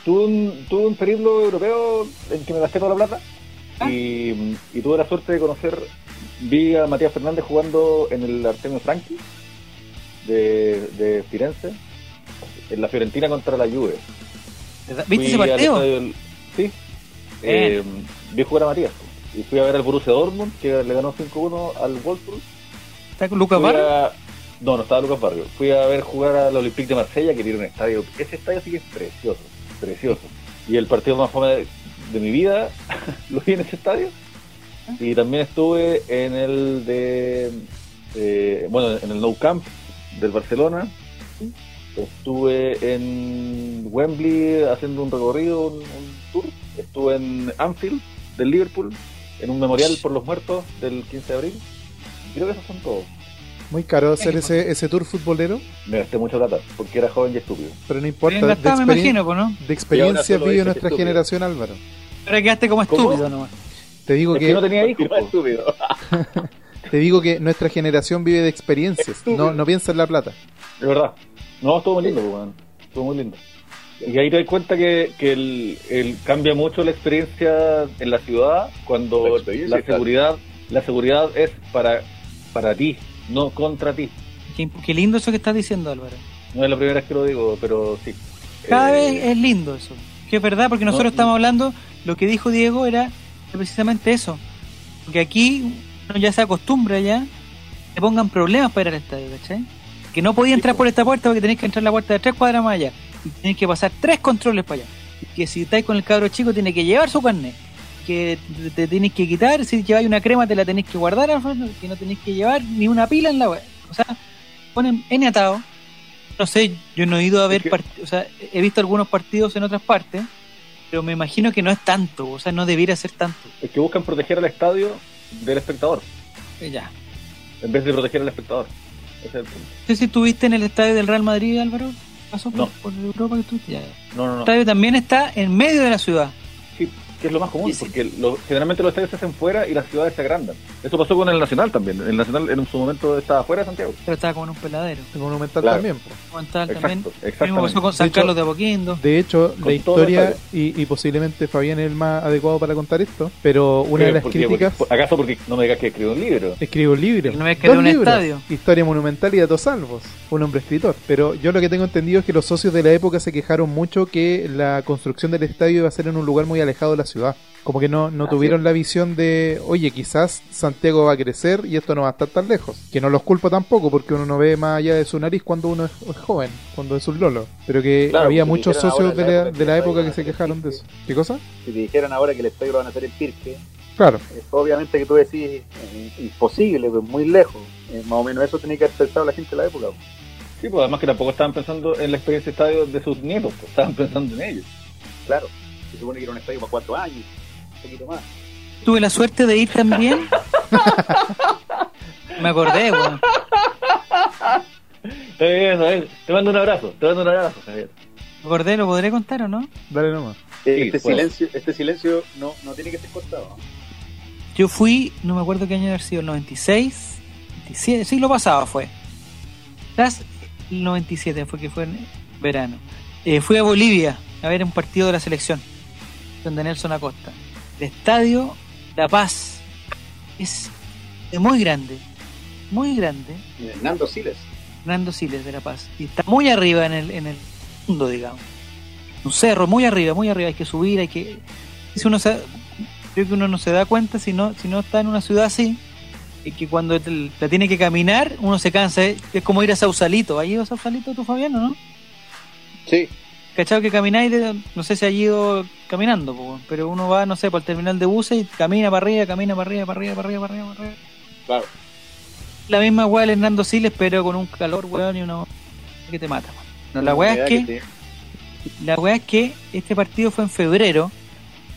Tuve un, tuve un periplo europeo en que me gasté toda la plata Ah. y, y tuve la suerte de conocer, vi a Matías Fernández jugando en el Artemio Franchi de, de Firenze, en la Fiorentina contra la Juve. ¿Viste ese partido? estadio Sí. Eh, vi jugar a Matías. Y fui a ver al Borussia Dortmund, que le ganó 5-1 al Wolfsburg. ¿Está con Lucas Barrio? a- No, no estaba Lucas Barrio. Fui a ver jugar al Olympique de Marsella, que tiene un estadio. Ese estadio sí que es precioso, precioso. Y el partido más fome de, de mi vida lo vi en ese estadio. Y también estuve en el de. eh, bueno, en el Nou Camp del Barcelona. Estuve en Wembley haciendo un recorrido, un, un tour. Estuve en Anfield del Liverpool, en un memorial por los muertos del 15 de abril. Creo que esos son todos. Muy caro hacer ese, ese tour futbolero, Me gasté mucho plata porque era joven y estúpido. pero no importa. De, gastado, me imagino, pues, ¿no? de experiencia vive nuestra estúpido. generación, Álvaro. Ahora quedaste como ¿Cómo? estúpido nomás. Te digo Es que que no tenía hijos. Po. estúpido. te digo que nuestra generación vive de experiencias, no, no piensa en la plata. De verdad. No, estuvo muy lindo, weón. Estuvo muy lindo. Y ahí te das cuenta que, que el, el- cambia mucho la experiencia en la ciudad cuando La seguridad la seguridad es para para ti, no contra ti. Qué, qué lindo eso que estás diciendo, Álvaro. No es la primera vez que lo digo, pero sí. Cada Eh, vez es lindo eso. Que es verdad, porque nosotros no. estamos hablando, lo que dijo Diego era precisamente eso. Porque aquí uno ya se acostumbra ya, te pongan problemas para ir al estadio, ¿cachai? Que no podía entrar por esta puerta porque tenés que entrar la puerta de tres cuadras más allá. Y tenés que pasar tres controles para allá. Que si estáis con el cabro chico, tiene que llevar su carnet. Que te, te tenés que quitar, si lleváis una crema, te la tenés que guardar, que no tenés que llevar ni una pila en la web. O sea, ponen N atado. No sé, yo no he ido a ver Es que- part- o sea, he visto algunos partidos en otras partes, pero me imagino que no es tanto, o sea, no debiera ser tanto. Es que buscan proteger al estadio del espectador, Eh, Ya. en vez de proteger al espectador. Ese es el punto. No sé si estuviste en el estadio del Real Madrid, Álvaro. ¿Pasó por, No. por Europa que estuviste? Ya. El No, no, no. estadio también está en medio de la ciudad. Sí, que es lo más común, Y sí. porque lo- generalmente los estadios se hacen fuera y las ciudades se agrandan. Eso pasó con el Nacional también. El Nacional en su momento estaba fuera de Santiago. Pero estaba como en un peladero. El Monumental Claro. también. po. Monumental Exacto, también. Mismo pasó con San De hecho- Carlos de Apoquindo. De hecho, Con la historia, y, y posiblemente Fabián es el más adecuado para contar esto, pero una de las ¿Por qué? críticas, Porque- ¿Acaso porque no me digas que escribió un libro? escribo un libro. No es que dos era un libros, estadio. Historia monumental y datos salvos. Un hombre escritor. Pero yo lo que tengo entendido es que los socios de la época se quejaron mucho que la construcción del estadio iba a ser en un lugar muy alejado de la ciudad. Como que no, no Así tuvieron la visión de, oye, quizás Santiago va a crecer y esto no va a estar tan lejos. Que no los culpo tampoco porque uno no ve más allá de su nariz cuando uno es, es joven, cuando es un lolo. Pero que Claro, había muchos socios de la la, época de la que época que se quejaron de eso. ¿Qué cosa? Si te dijeran ahora que el estadio lo van a hacer en Pirque, Claro. es obviamente que tú decís eh, imposible, pues muy lejos. Eh, más o menos eso tenía que haber pensado la gente de la época. pues. Sí, pues además que tampoco estaban pensando en la experiencia de estadio de sus nietos, pues, estaban pensando en ellos. Claro, se supone que era un estadio para cuatro años, un poquito más. Tuve la suerte de ir también. Me acordé, weón. Está bien, está bien. Te mando un abrazo, te mando un abrazo, Javier. Me acordé, ¿lo podré contar o no? Dale nomás. Eh, Sí, este, silencio, este silencio no, no tiene que ser cortado. ¿no? Yo fui, no me acuerdo qué año haber sido, el 96, 97, siglo pasado fue. El 97 fue que fue en verano. Eh, fui a Bolivia a ver un partido de la selección, donde Nelson Acosta. El estadio La Paz es muy grande, muy grande. Hernando Siles. Fernando Siles de La Paz. Y está muy arriba en el, en el mundo, digamos. Un cerro, muy arriba, muy arriba. Hay que subir, hay que. Si uno se, creo que uno no se da cuenta si no, si no está en una ciudad así, y que cuando te- la tiene que caminar, uno se cansa. Es, es como ir a Sausalito. ¿Has ido a Sausalito tú, Fabiano, no? Sí, ¿Cachado que camináis? de- no sé si has ido caminando, po, pero uno va, no sé, por el terminal de buses y camina para arriba, camina para arriba, para arriba, para arriba, para arriba, para arriba. claro. La misma weá del Hernando Siles, pero con un calor, weón, y una que te mata. weón. No, la weá es que, te- la weá es que este partido fue en febrero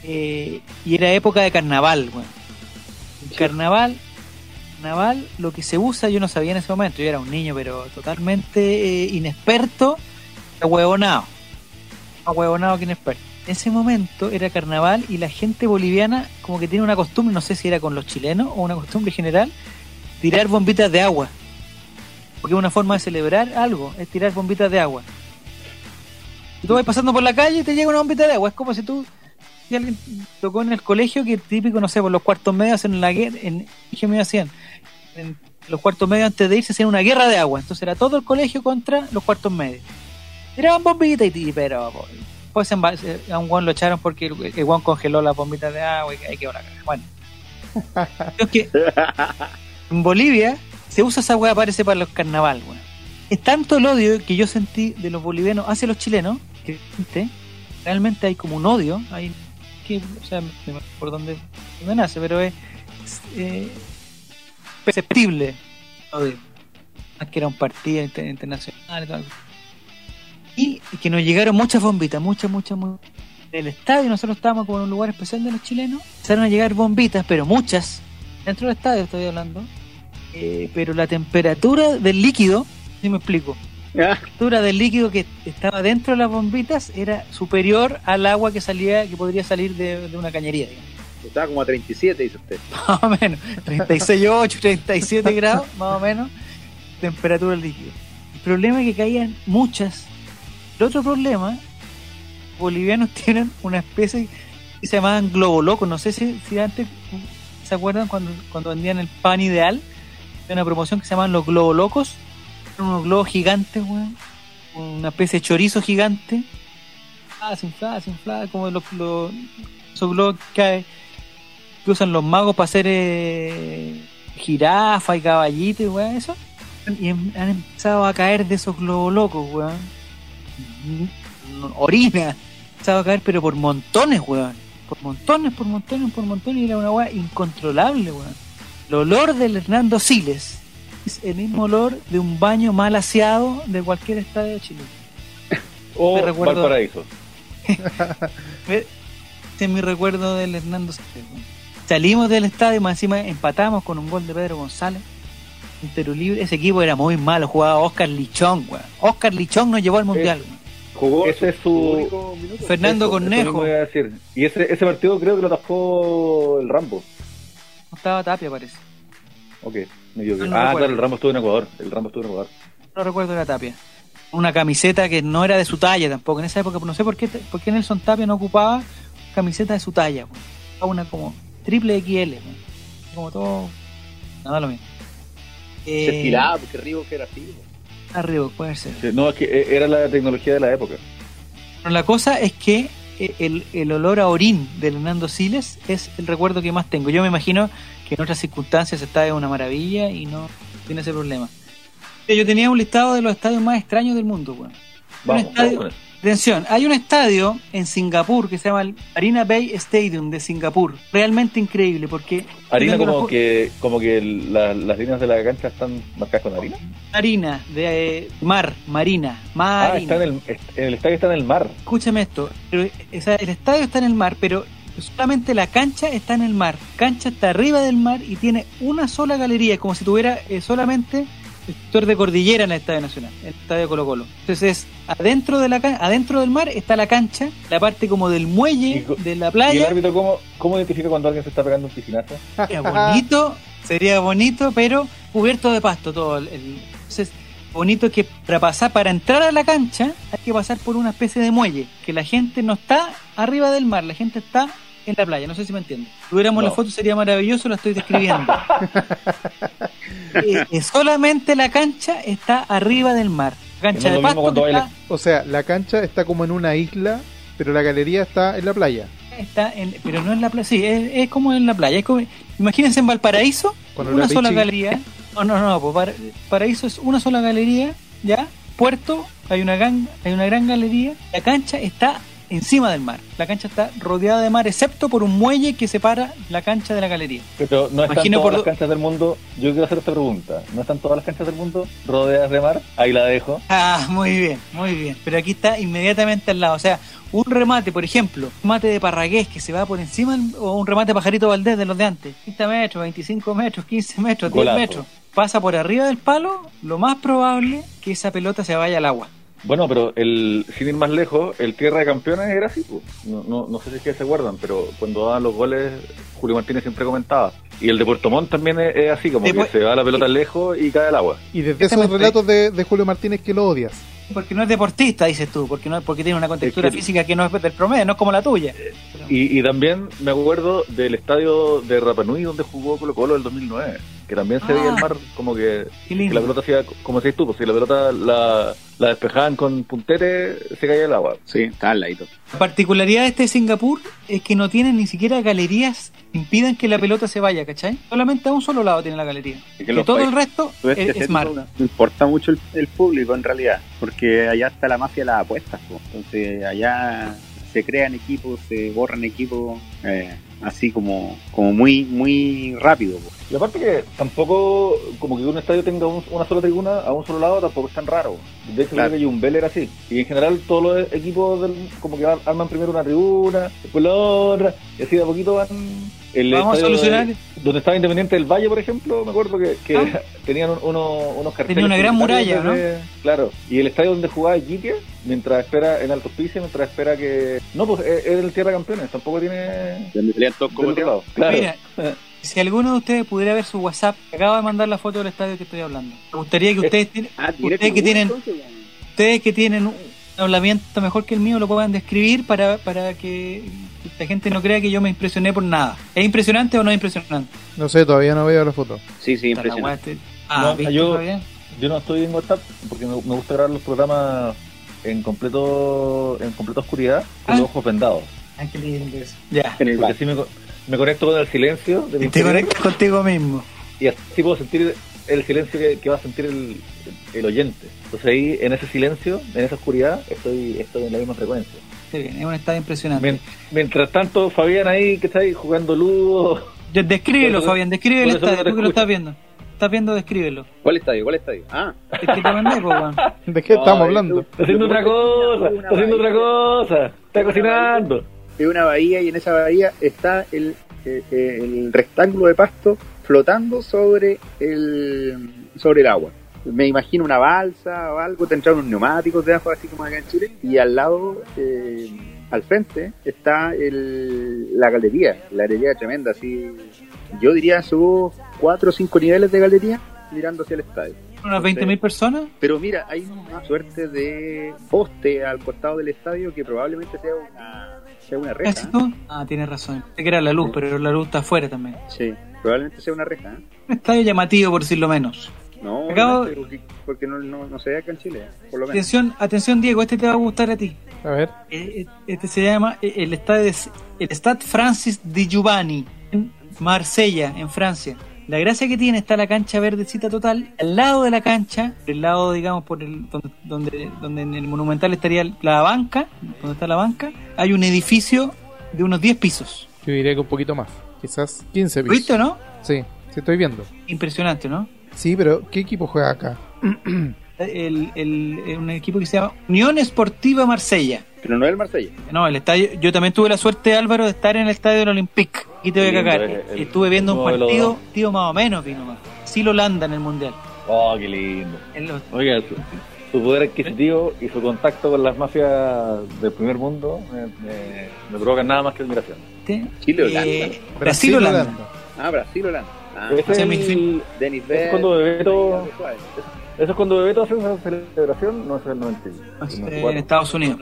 eh, y era época de carnaval, weón. En Carnaval, carnaval, lo que se usa, yo no sabía en ese momento, yo era un niño, pero totalmente eh, inexperto, ahuevonado. Ahuevonado que inexperto. En ese momento era carnaval y la gente boliviana como que tiene una costumbre, no sé si era con los chilenos o una costumbre general, tirar bombitas de agua. Porque es una forma de celebrar algo, es tirar bombitas de agua. Y tú vas pasando por la calle y te llega una bombita de agua. Es como si tú, si alguien tocó en el colegio, que típico, no sé, por los cuartos medios en la guerra, en ¿qué me hacían? En los cuartos medios antes de irse hacían una guerra de agua. Entonces era todo el colegio contra los cuartos medios. Tiraban bombitas y, pero pues se- a un guan lo echaron porque el, guan congeló las bombitas de agua y quedó la. Bueno. es que en Bolivia se usa esa weá parece para los carnaval, weón. Es tanto el odio que yo sentí de los bolivianos hacia los chilenos, que realmente hay como un odio, hay que, o sea, por dónde, dónde nace, pero es, es, eh, perceptible el odio. Más que era un partido inter- internacional y todo. Y que nos llegaron muchas bombitas, muchas, muchas, muchas. Del estadio, nosotros estábamos como en un lugar especial de los chilenos, empezaron a llegar bombitas, pero muchas, dentro del estadio estoy hablando, eh, pero la temperatura del líquido, si me explico, la Ah, temperatura del líquido que estaba dentro de las bombitas era superior al agua que salía, que podría salir de, de una cañería, digamos. estaba como a 37, dice usted. más o menos, 36,8, 37 grados, más o menos, temperatura del líquido. El problema es que caían muchas. El otro problema, bolivianos tienen una especie que se llamaban globo locos. No sé si, antes se acuerdan cuando, cuando vendían el pan ideal, de una promoción que se llamaban los globo locos. Eran unos globos gigantes, weón. Una especie de chorizo gigante. Ah, se inflaba, como los, los- esos globos que que usan los magos para hacer eh, jirafa y caballito weón, eso. Y em- han empezado a caer de esos globos locos, weón. Orina. Ha empezado a caer, pero por montones, weón. Por montones, por montones, por montones. Y era una weá incontrolable, weón. El olor del Hernando Siles es el mismo olor de un baño mal aseado de cualquier estadio de Chile. O Me recuerdo- Valparaíso. Ese es mi recuerdo del Hernando Siles, weón. Salimos del estadio, más encima empatamos con un gol de Pedro González. Libre. Ese equipo era muy malo, jugaba Oscar Lichón, weón. Oscar Lichón nos llevó al mundial, weón. Jugó Ese es su- único minuto. Fernando Eso, Cornejo. a decir. Y ese, ese partido creo que lo tapó el Rambo. No estaba Tapia, parece. Ok, me equivoqué. No, no ah, recuerdo. claro, el Rambo estuvo en Ecuador. El Rambo estuvo en Ecuador. No recuerdo la Tapia. Una camiseta que no era de su talla tampoco. En esa época, no sé por qué, por qué Nelson Tapia no ocupaba camiseta de su talla. Una como triple XL. Como todo. Nada lo mismo. Se Eh, estiraba porque Rivo que era así. Arriba, puede ser. No, es que eh, era la tecnología de la época. Pero la cosa es que eh, el, el olor a orín del Hernando Siles es el recuerdo que más tengo. Yo me imagino que en otras circunstancias está de una maravilla y no tiene ese problema. Yo tenía un listado de los estadios más extraños del mundo. weón. Vamos, un estadio, vamos. Atención, hay un estadio en Singapur que se llama el Marina Bay Stadium de Singapur. Realmente increíble porque... Harina como que, como que la- las líneas de la cancha están marcadas con harina. Marina, de eh, mar, marina, Ah, marina. está en el, est- el estadio está en el mar. Escúchame esto, pero, o sea, el estadio está en el mar, pero solamente la cancha está en el mar. Cancha está arriba del mar y tiene una sola galería, como si tuviera eh, solamente el sector de cordillera en el Estadio Nacional, el Estadio Colo Colo. Entonces es adentro de la adentro del mar está la cancha, la parte como del muelle de la ¿Y el playa. árbitro cómo, cómo identifica cuando alguien se está pegando un piscinazo? Sería bonito, sería bonito, pero cubierto de pasto todo. el- el- entonces, bonito que para pasar, para entrar a la cancha, hay que pasar por una especie de muelle, que la gente no está arriba del mar, la gente está en la playa, no sé si me entienden. Si tuviéramos No. la foto sería maravilloso, la estoy describiendo. Eh, eh, solamente la cancha está arriba del mar. La cancha no de pasto O sea, la cancha está como en una isla, pero la galería está en la playa. está en, pero no en la playa, sí, es, es como en la playa. Es como, imagínense en Valparaíso, una la sola Pichi- galería. No, no, no, pues Par- Paraíso es una sola galería, ¿ya? Puerto, hay una gran, hay una gran galería. La cancha está encima del mar. La cancha está rodeada de mar, excepto por un muelle que separa la cancha de la galería. Pero no están Imagino todas por las canchas del mundo. Yo quiero hacer esta pregunta. ¿No están todas las canchas del mundo rodeadas de mar? Ahí la dejo. Ah, muy bien, muy bien. Pero aquí está inmediatamente al lado. O sea, un remate, por ejemplo, un remate de Parragués que se va por encima, o un remate Pajarito Valdés de los de antes. 30 metros, 25 metros, 15 metros, 10 Golazo. metros. Pasa por arriba del palo, lo más probable que esa pelota se vaya al agua. Bueno, pero el, sin ir más lejos, el Tierra de Campeones era así. pues. No, no, no sé si es que se acuerdan, pero cuando daban los goles, Julio Martínez siempre comentaba. Y el de Puerto Montt también es, es así, como Después- que se va la pelota lejos y cae al agua. Y desde esos relatos de, de Julio Martínez que lo odias. Porque no es deportista, dices tú, porque no porque tiene una contextura Es que- física que no es del promedio, no es como la tuya. Y, y también me acuerdo del estadio de Rapanui donde jugó Colo Colo el 2009, que también se Ah. veía el mar como que, que la pelota hacía, como decís tú, pues si la pelota la, la despejaban con puntete, se caía el agua. Sí, está al ladito. La particularidad de este Singapur es que no tienen ni siquiera galerías que impidan que la pelota se vaya, ¿cachai? Solamente a un solo lado tiene la galería. Y que todo el resto es, es asiático mar. No importa mucho el, el público en realidad, porque allá está la mafia de las apuestas. po. Entonces allá se crean equipos, se borran equipos eh, así como, como muy muy rápido. po. Y aparte que tampoco, como que un estadio tenga un- una sola tribuna a un solo lado, tampoco es tan raro. De hecho, Claro. creo que Jumbel era así. Y en general todos los equipos del, como que arman primero una tribuna, después la otra, y así de a poquito van... El Vamos a de- solucionar, donde estaba Independiente del Valle, por ejemplo, me acuerdo que, que Ah. tenían un- uno- unos carteles. Tenía una gran muralla, desde- Claro. Y el estadio donde jugaba Iquique, mientras espera en Alto Hospicio, mientras espera que. No, pues es es el Tierra Campeones, tampoco tiene. Todos como. Claro. Mira, si alguno de ustedes pudiera ver su WhatsApp, acaba de mandar la foto del estadio que estoy hablando. Me gustaría que ustedes, tienen- Ah, ustedes que tienen ustedes que tienen un hablamiento mejor que el mío lo puedan describir para, para que la gente no crea que yo me impresioné por nada. ¿Es impresionante o no es impresionante? No sé, todavía no veo la foto. Sí, sí, impresionante. este- Ah, No, ¿viste, yo-? Yo no estoy en WhatsApp porque me, me gusta grabar los programas en completo en completa oscuridad con Ah. los ojos vendados. Ay, qué lindo eso. Ya. En el Porque así me, me conecto con el silencio de mi Y te conectas contigo mismo. y así puedo sentir el silencio que, que va a sentir el, el oyente. Entonces ahí, en ese silencio, en esa oscuridad, estoy, estoy en la misma frecuencia. Está bien, es un estadio impresionante. Mien- Mientras tanto, Fabián ahí, que está ahí jugando ludo. Descríbelo, Fabián, describe el estadio, tú que lo estás viendo. Estás viendo, descríbelo. ¿Cuál estadio? ¿Cuál estadio? Ah, Es que te mandé, po, weón. ¿De qué estamos Ay, hablando? Está haciendo otra cosa, está haciendo otra cosa, está cocinando. es una bahía y en esa bahía está el, eh, eh, el rectángulo de pasto flotando sobre el sobre el agua. Me imagino una balsa o algo, tendrá unos neumáticos debajo, así como acá en Chile. Y al lado, eh, al frente, está el, la galería, la galería tremenda, así. Yo diría sus cuatro o cinco niveles de galería mirando hacia el estadio. Unas 20.000 personas. Pero mira, hay una suerte de poste al costado del estadio que probablemente sea una, sea una reja. ¿Casi ¿eh? tú? Ah, tienes razón. Sé que era la luz, pero la luz está afuera también. Sí, probablemente sea una reja. ¿eh? Un estadio llamativo, por decirlo menos. No, Acabo- porque, no, no, no se ve acá en Chile, por lo menos. Atención, atención, Diego, este te va a gustar a ti. A ver. Eh, eh, Este se llama eh, el Stade Francis de Giovanni en Marsella, en Francia. La gracia que tiene está la cancha verdecita total. Al lado de la cancha, el lado, digamos, por el donde, donde, donde en el Monumental estaría la banca, donde está la banca, hay un edificio de unos 10 pisos. Yo diría que un poquito más. Quizás 15 ¿Lo ¿Viste o pisos. no? Sí, sí estoy viendo. Impresionante, ¿no? Sí, pero ¿qué equipo juega acá? El, el- el- un equipo que se llama Unión Esportiva Marsella. Pero no es el Marsella. No, el estadio. Yo también tuve la suerte, Álvaro, de estar en el estadio del Olympique. Y te voy a cagar. eh, el- Estuve viendo un partido, tío, más o menos, vino más. Sí, Holanda en el mundial. Oh, qué lindo. Los- Oiga, su, su poder adquisitivo y su contacto con las mafias del primer mundo me, me, me provocan nada más que admiración. Chile, Holanda. Eh, Brasil, Holanda. Ah, Brasil, Holanda. Ah, Ese es Semifin- el- Denis es cuando Bebeto-. Eso es cuando Bebeto hace esa celebración, no es el 90. No el sé, 94. en Estados Unidos.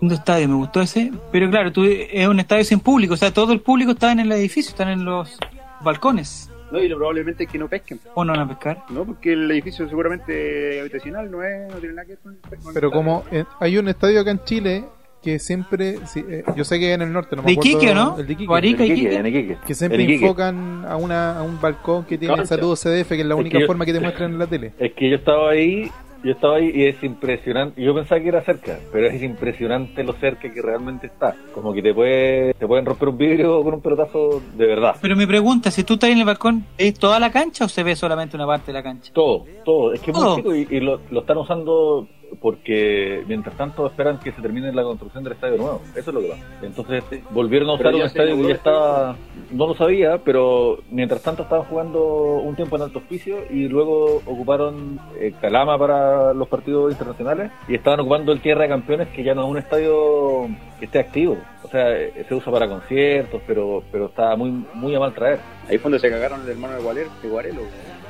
Un estadio, me gustó ese. Pero claro, tú, es un estadio sin público. O sea, todo el público está en el edificio, están en los balcones. No, y lo probablemente es que no pesquen. ¿O no van a pescar? No, porque el edificio seguramente habitacional no es, no tiene nada que ver con el el Pero como eh, hay un estadio acá en Chile que siempre, sí, eh, yo sé que en el norte, no me ¿De acuerdo, Iquique o no? El de Iquique, ¿O Arica? ¿y Iquique, Iquique? que siempre enfocan a, una, a un balcón que tiene el Concha. saludo CDF, que es la Es única que yo- forma que te muestran en la tele. Es que yo estaba ahí, yo estaba ahí y es impresionante. Yo pensaba que era cerca, pero es impresionante lo cerca que realmente está. Como que te puede, te pueden romper un vidrio con un pelotazo de verdad. Pero mi pregunta, si tú estás en el balcón, ¿es toda la cancha o se ve solamente una parte de la cancha? Todo, todo. Es que es muy chico y, y lo, lo están usando porque mientras tanto esperan que se termine la construcción del estadio nuevo. Eso es lo que pasa. Entonces volvieron a usar un estadio que ya estaba, no lo sabía, pero mientras tanto estaban jugando un tiempo en alto hospicio y luego ocuparon eh, Calama para los partidos internacionales y estaban ocupando el Tierra de Campeones que ya no es un estadio que esté activo. O sea, eh, se usa para conciertos, pero pero está muy muy a mal traer. Ahí fue donde se cagaron el hermano de Guarelo. De Guarelo.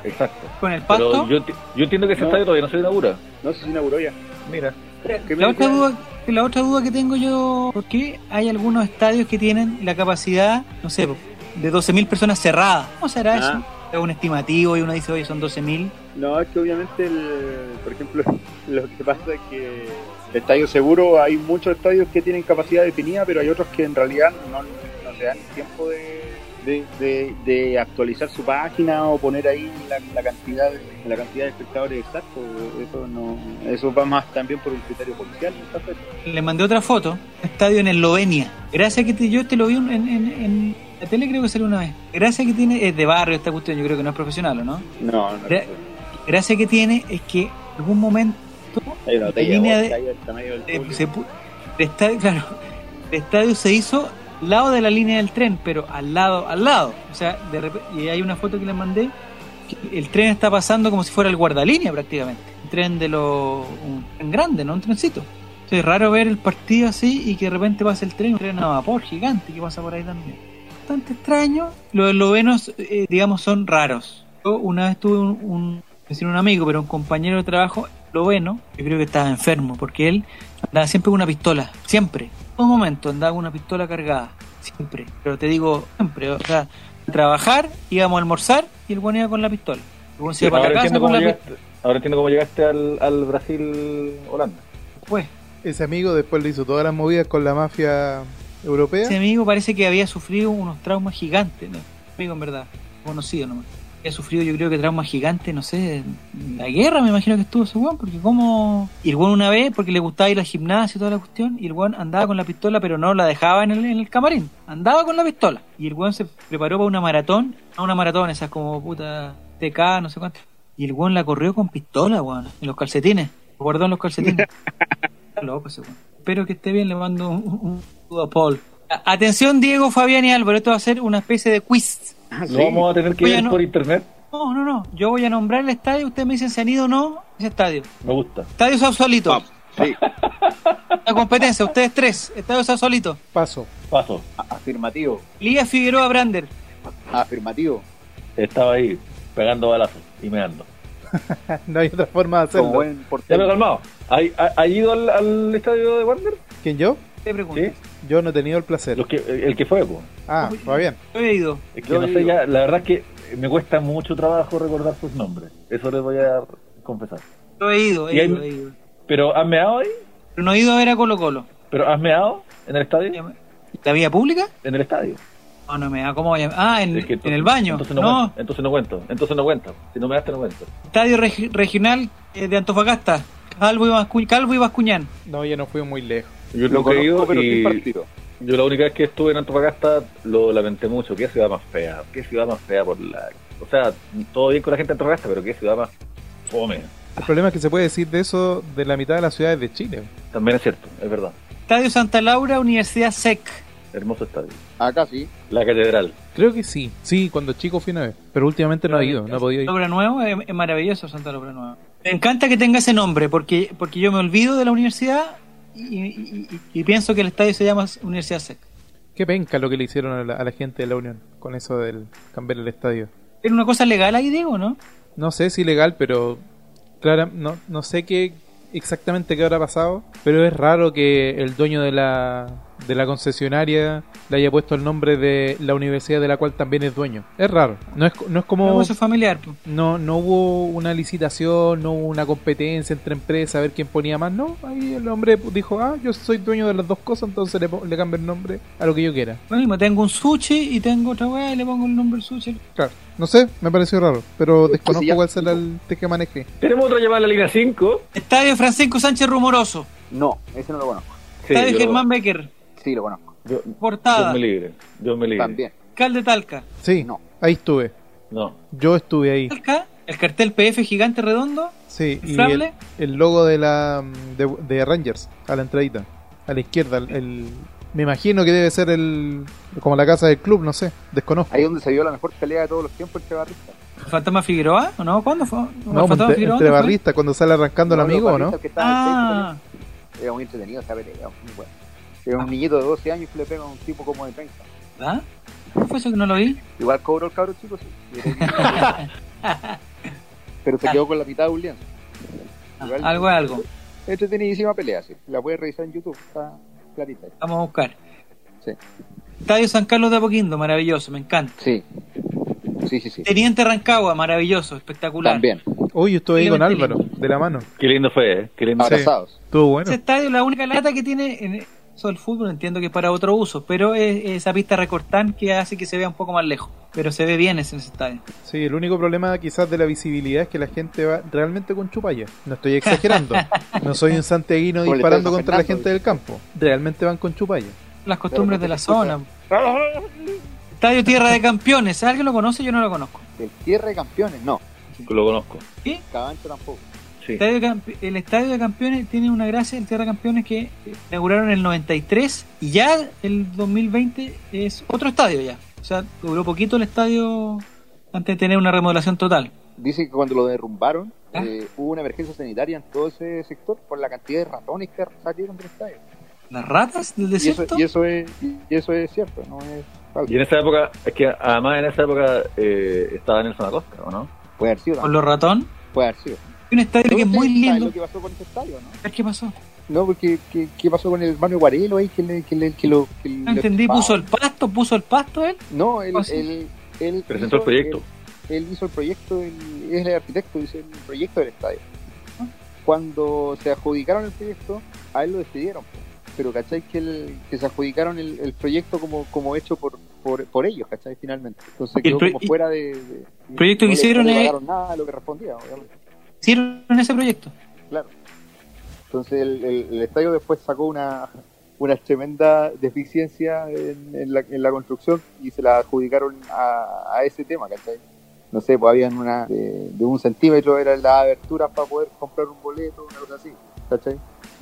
Exacto. Con el Pero pasto. yo, enti- yo entiendo que ese No. estadio todavía no se inaugura. No sé si se inauguró ya. Mira. ¿Qué me La otra, duda, la otra duda que tengo yo, ¿por qué hay algunos estadios que tienen la capacidad, no sé, de 12.000 personas cerradas? ¿Cómo será Ah. eso? Es un estimativo y uno dice, oye, son 12.000. No, es que obviamente, el, por ejemplo, lo que pasa es que el estadio seguro, hay muchos estadios que tienen capacidad definida, pero hay otros que en realidad no, no se dan el tiempo de, de, de- de actualizar su página o poner ahí la, la cantidad de, la cantidad de espectadores exactos. Eso no, eso va más también por un criterio policial. Le mandé otra foto, estadio en Eslovenia. Gracias que te- yo te lo vi en, en, en la tele, creo que salió una vez. Gracias que tiene, es de barrio esta cuestión, yo creo que no es profesional, ¿o no? No, no. Gra- Gracias que tiene es que en algún momento Hay una botella línea de tamaño del público. se pu- el estadio, claro, el estadio se hizo lado de la línea del tren, pero al lado, al lado. O sea, de repente, y hay una foto que les mandé, que el tren está pasando como si fuera el guardalínea prácticamente. Un tren de lo un tren grande, no un trencito. Entonces, es raro ver el partido así y que de repente pase el tren, un tren a vapor gigante que pasa por ahí también. Bastante extraño. Los eslovenos, eh, digamos, son raros. Yo una vez tuve un, un, decir un amigo, pero un compañero de trabajo esloveno, yo creo que estaba enfermo, porque él andaba siempre con una pistola, siempre. En todo momento andaba con una pistola cargada, siempre. Pero te digo, siempre. O sea, trabajar, íbamos a almorzar y el bueno iba con la pistola. El ahora, la entiendo con cómo pistola. llegaste, ahora entiendo cómo llegaste al, al Brasil-Holanda. Pues, Ese amigo después le hizo todas las movidas con la mafia europea. ese amigo parece que había sufrido unos traumas gigantes, ¿no? Amigo, en verdad, conocido nomás. Había sufrido, yo creo que traumas gigantes, no sé, la guerra me imagino que estuvo ese weón, porque como. Y el weón una vez, porque le gustaba ir al gimnasio y toda la cuestión, y el weón andaba con la pistola, pero no la dejaba en el, en el camarín, andaba con la pistola. Y el weón se preparó para una maratón, no una maratón, esas como puta TK, no sé cuánto. Y el weón la corrió con pistola, weón, en los calcetines, lo guardó en los calcetines. Loco ese weón. Espero que esté bien, le mando un, un saludo a Paul. Atención, Diego, Fabián y Álvaro, esto va a ser una especie de quiz. Lo vamos a tener que Oye, ver no. por internet. No, no, no. Yo voy a nombrar el estadio. Ustedes me dicen si han ido o no a ese estadio. Me gusta. Estadio Sausalito. Sí, La competencia, ustedes tres. Estadio Sausalito. Paso. Paso. a- afirmativo, Liga Figueroa Brander. afirmativo. Estaba ahí pegando balazos y meando. no hay otra forma de Como hacerlo. buen Ya me he calmado. ¿Hay, ha- ha ido al, al estadio de Wander? ¿Quién yo? Te pregunto. Sí. Yo no he tenido el placer. Los que, el que fue, pues. Ah, va bien. Yo he ido. Es que Yo no he sé, ido. ya, la verdad es que me cuesta mucho trabajo recordar sus nombres. Eso les voy a confesar. Yo he ido, he hay- ido, he ido. Pero ¿has meado ahí? Pero no he ido a ver a Colo Colo. ¿Pero has meado en el estadio? ¿La vía pública? En el estadio. No, no me da. ¿Cómo voy a.? Ah, en, Es que en el baño. Entonces no, no, Cuento, entonces no cuento. Entonces no cuento. Si no me das, no cuento. Estadio regi- regional eh, de Antofagasta. Calvo y, Bascu- Calvo y Bascuñán. No, ya no fui muy lejos. Yo Lo nunca he ido conozco, pero sin y partido. yo la única vez que estuve en Antofagasta lo lamenté mucho. Qué ciudad más fea. Qué ciudad más fea por la... O sea, todo bien con la gente de Antofagasta, pero qué ciudad más fome. El problema es que se puede decir de eso de la mitad de las ciudades de Chile. También es cierto, es verdad. Estadio Santa Laura, Universidad SEC. Hermoso estadio. Acá sí. La catedral. Creo que sí. Sí, cuando chico fui una vez. Pero últimamente no he ido, no he podido ir. Laura Nuevo es, es maravilloso Santa Laura Nuevo. Me encanta que tenga ese nombre porque porque yo me olvido de la universidad y, y- y- pienso que el estadio se llama Universidad SEC. Qué penca lo que le hicieron a la, a la gente de la Unión con eso del cambiar el estadio. ¿Era una cosa legal ahí, Diego, no? No sé si legal, pero claro, no, no sé qué exactamente qué habrá pasado, pero es raro que el dueño de la de la concesionaria le haya puesto el nombre de la universidad de la cual también es dueño. Es raro. No es, no es como Negocio familiar. no, no hubo una licitación, no hubo una competencia entre empresas a ver quién ponía más. No, ahí el hombre dijo, ah, yo soy dueño de las dos cosas, entonces le, le cambio el nombre a lo que yo quiera. Lo mismo, tengo un sushi y tengo otra weá y le pongo el nombre sushi. Claro. No sé, me pareció raro, pero desconozco ya- cuál será el que maneje. Tenemos otra llamada en la línea 5. Estadio Francisco Sánchez Rumoroso. No, ese no lo conozco. Estadio Germán Becker. Sí, lo conozco. Dios Portada. me libre. Dios me libre. También. Alcalde Talca. Sí, No. ahí estuve. No. Yo estuve ahí. Talca. El cartel PF gigante redondo. Sí, y el, logo de la de, de Rangers a la entradita, a la izquierda, el, el- me imagino que debe ser el como la casa del club, no sé, desconozco. Ahí donde se vio la mejor pelea de todos los tiempos entre barristas. ¿Fantasma Figueroa? ¿O no? ¿Cuándo fue? No, ¿El pues Fantasma entre, Figueroa entre barristas cuando sale arrancando el No, amigo, ¿o ¿no? Ah, Era muy entretenido esa pelea. Muy bueno. Era un niñito de 12 años que le pega a un tipo como de 30. ¿verdad? ¿Cómo fue eso que no lo vi? Igual cobró el cabro chico, sí. Pero se quedó con la mitad de un lienzo. Igual- Algo es algo. Entretenidísima pelea, sí. La puedes revisar en YouTube, está clarita. ahí. Vamos a buscar. Sí. Estadio San Carlos de Apoquindo, maravilloso, me encanta. Sí. Sí, sí, sí. Teniente Rancagua, maravilloso, espectacular. También. Hoy estuve ahí con Álvaro, de la mano. Qué lindo fue, ¿eh? Qué lindo. Sí. Abrazados. Estuvo bueno. Ese estadio, la única lata que tiene en eso del fútbol, entiendo que es para otro uso, pero es esa pista recortante que hace que se vea un poco más lejos. Pero se ve bien ese, ese estadio. Sí, el único problema quizás de la visibilidad es que la gente va realmente con chupalla. No estoy exagerando. No soy un santiaguino disparando contra la gente del campo. Realmente van con chupalla. Las costumbres de la zona. Estadio Tierra de Campeones, ¿alguien lo conoce? Yo no lo conozco. El cierre de campeones, no. Lo conozco. ¿Sí? Cabancho tampoco. Sí. Estadio de Campe- el Estadio de Campeones tiene una gracia, el Tierra de Campeones que inauguraron en el 93 y ya el 2020 es otro estadio ya. O sea, duró poquito el estadio antes de tener una remodelación total. Dice que cuando lo derrumbaron, ¿Ah? eh, hubo una emergencia sanitaria en todo ese sector por la cantidad de ratones que salieron del estadio. ¿Las ratas del Y eso, desierto? y eso es y eso es cierto, no es falso. Y en esa época, es que además en esa época eh, estaba Nelson Acosta, ¿o no? Puede haber sido. ¿Con los ratón? Puede haber sido. Un estadio que es ¿No muy lindo. lo que pasó con ese estadio, no? ¿Sabes qué pasó? No, porque ¿qué, qué pasó con el hermano Guarelo ahí? Que, le, que, le, que lo, que No lo entendí, puso el pasto, puso el pasto él. No, él, ¿Ah, sí? él, él Presentó el hizo- proyecto. Él, él hizo el proyecto, él es el arquitecto, hizo el proyecto del estadio. Cuando se adjudicaron el proyecto, a él lo despidieron. po. Pero, ¿cachai? Que, el- que se adjudicaron el, el proyecto como, como hecho por, por, por ellos, ¿cachai? Finalmente. Entonces El quedó como fuera de... de- el proyecto no que le- hicieron no le es- pagaron nada de lo que respondía, obviamente. Hicieron ese proyecto. Claro. Entonces el, el- el estadio después sacó una, una tremenda deficiencia en, en la, en la construcción y se la adjudicaron a, a ese tema, ¿cachai? No sé, pues habían una de, de un centímetro eran las aberturas para poder comprar un boleto, una cosa así, ¿cachai?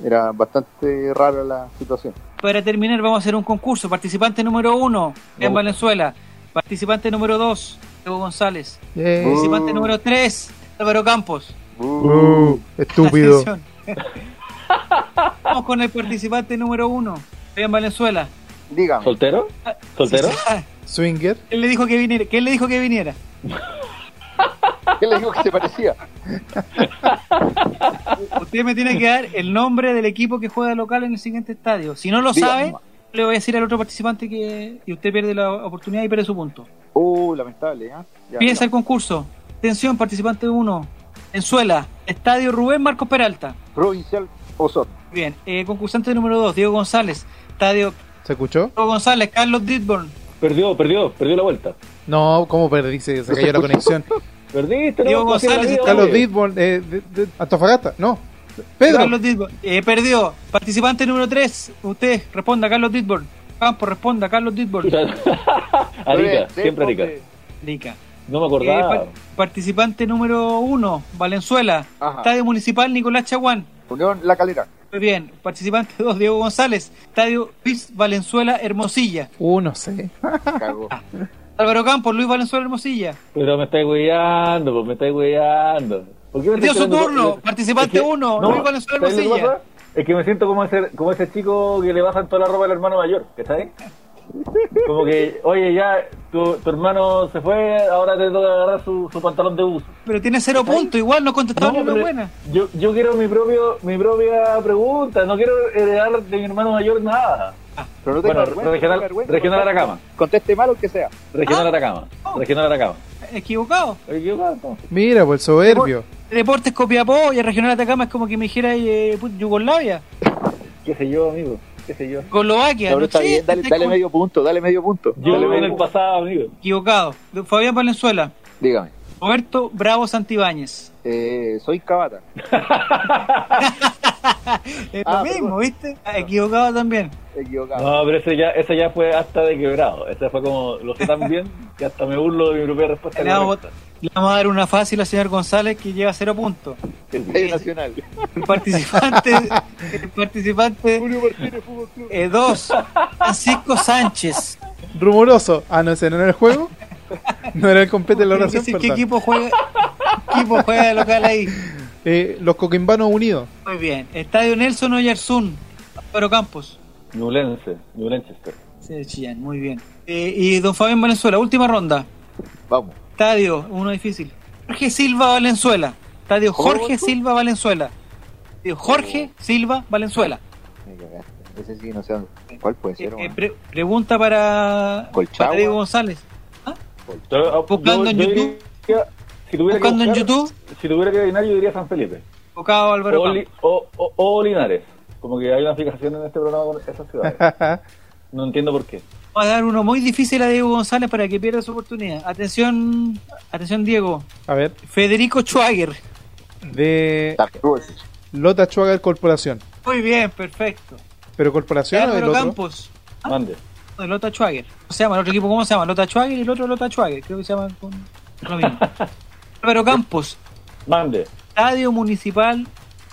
Era bastante rara la situación. Para terminar, vamos a hacer un concurso. Participante número uno, en. Valenzuela. Participante número dos, Diego González. Yay. Participante número tres, Álvaro Campos. Uh, estúpido. Atención. Vamos con el participante número uno, en Valenzuela. Dígame, ¿Soltero? ¿Soltero? Ah, Swinger. ¿Quién le dijo que viniera? ¿Quién le dijo que viniera? ¿qué le dijo que se parecía? Usted me tiene que dar el nombre del equipo que juega local en el siguiente estadio. Si no lo Dígame, sabe, le voy a decir al otro participante que y usted pierde la oportunidad y pierde su punto. Uh, lamentable, ¿ah? Ya, Empieza ya. el concurso. Atención, participante 1. Enzuela, Estadio Rubén Marcos Peralta. Provincial Osorno. Bien. Eh, concursante número 2, Diego González. Estadio ¿Se escuchó? Diego González, Carlos Ditborn. Perdió, perdió, perdió la vuelta. No, ¿cómo perdí? Se, se cayó la conexión. Perdiste, ¿no? Diego González, vida, Carlos. Ditborn, eh, de, de- Antofagasta. No. Pedro. Carlos Ditborn. Eh, perdió. Participante número 3. Usted responda, Carlos Ditborn. Campo, responda, Carlos Ditborn. Arica, Tres, siempre Arica. responde. Rica. No me Eh, acordaba. par- participante número 1, Valenzuela. Ajá. Estadio Municipal Nicolás Chaguán. Unión La Calera. Muy bien. Participante 2, Diego González. Estadio Luis Valenzuela Hermosilla. Uh, no sé. Cagó. Álvaro Campos, Luis Valenzuela Hermosilla. Pero me estáis hueando, pues me estáis hueando. ¿Por qué me estáis su turno. Participante Es que- uno, no, Luis Valenzuela ¿sabes lo que Hermosilla. Es que me siento como ese, como ese chico que le bajan toda la ropa al hermano mayor, ¿sabes? Como que, oye, ya, tu, tu hermano se fue, ahora te toca agarrar su, su pantalón de buzo. Pero tiene cero puntos, igual no contestaba ni una buena. Yo, yo quiero mi propio mi propia pregunta, no quiero heredar de mi hermano mayor nada. Pero no Bueno, regional- no regional conteste- Atacama. Conteste mal o que sea. Regional Ah. Atacama. Oh. Regional Atacama. Equivocado. ¿Estoy equivocado, entonces? Mira, pues soberbio. Deportes Copiapó y el Regional Atacama es como que me dijera eh, put- Yugoslavia, ¿Qué sé yo, amigo? ¿Qué sé yo? Eslovaquia. Pero no está sé, bien, dale, dale como- medio punto, dale medio punto. Yo Dale en medio el punto. pasado, amigo. Equivocado. Fabián Valenzuela. Dígame. Roberto Bravo Santibáñez. Eh, soy Cabata. Es Ah, lo mismo, perdón. ¿viste? Ah, Equivocado también. Equivocado. No, pero ese ya, ese ya fue hasta de quebrado. Ese fue como, lo sé tan bien que hasta me burlo de mi propia respuesta. Le vamos, correcta. le vamos a dar una fácil al señor González que lleva cero puntos. Estadio Nacional. El participante, el participante Julio Martínez Fútbol Club. eh, dos, Francisco Sánchez. Rumoroso. Ah, no, ese no era el juego. No era el completo de la oración, decir ¿Qué equipo juega, qué equipo juega de local ahí? Eh, los Coquimbanos Unidos. Muy bien. Estadio Nelson Oyarzún. Álvaro Campos. Ñublense, Ñublenchester. Sí, de Chillán, muy bien. Eh, y don Fabián Valenzuela, última ronda. Vamos. Estadio, uno difícil. Jorge Silva Valenzuela. Estadio ¿Cómo, Jorge? Silva Valenzuela. Estadio Jorge Silva Valenzuela. Me cagaste. Ese sí, no sé dónde. ¿Cuál puede Eh, ser? eh, pre- pregunta para, Colchagua. para Diego González. Yo- ah, Buscando yo- en yo YouTube. diría- si tuviera que Buscando en buscar- YouTube, Si tuviera que adivinar, yo diría San Felipe. Álvaro O, Campos. Li- o, o- o Linares. Como que hay una fijación en este programa con esas ciudades. No entiendo por qué. Vamos a dar uno muy difícil a Diego González para que pierda su oportunidad. Atención, atención Diego. A ver, Federico Schwager. de. Lota Schwager Corporación. Muy bien, perfecto. ¿Pero Corporación o del Álvaro otro? Campos. Mande. De Lota Schwager. ¿Cómo se llama? ¿El otro equipo cómo se llama? Lota Schwager y el otro Lota Schwager. Creo que se llaman con lo mismo. Álvaro Campos. Mande. Estadio Municipal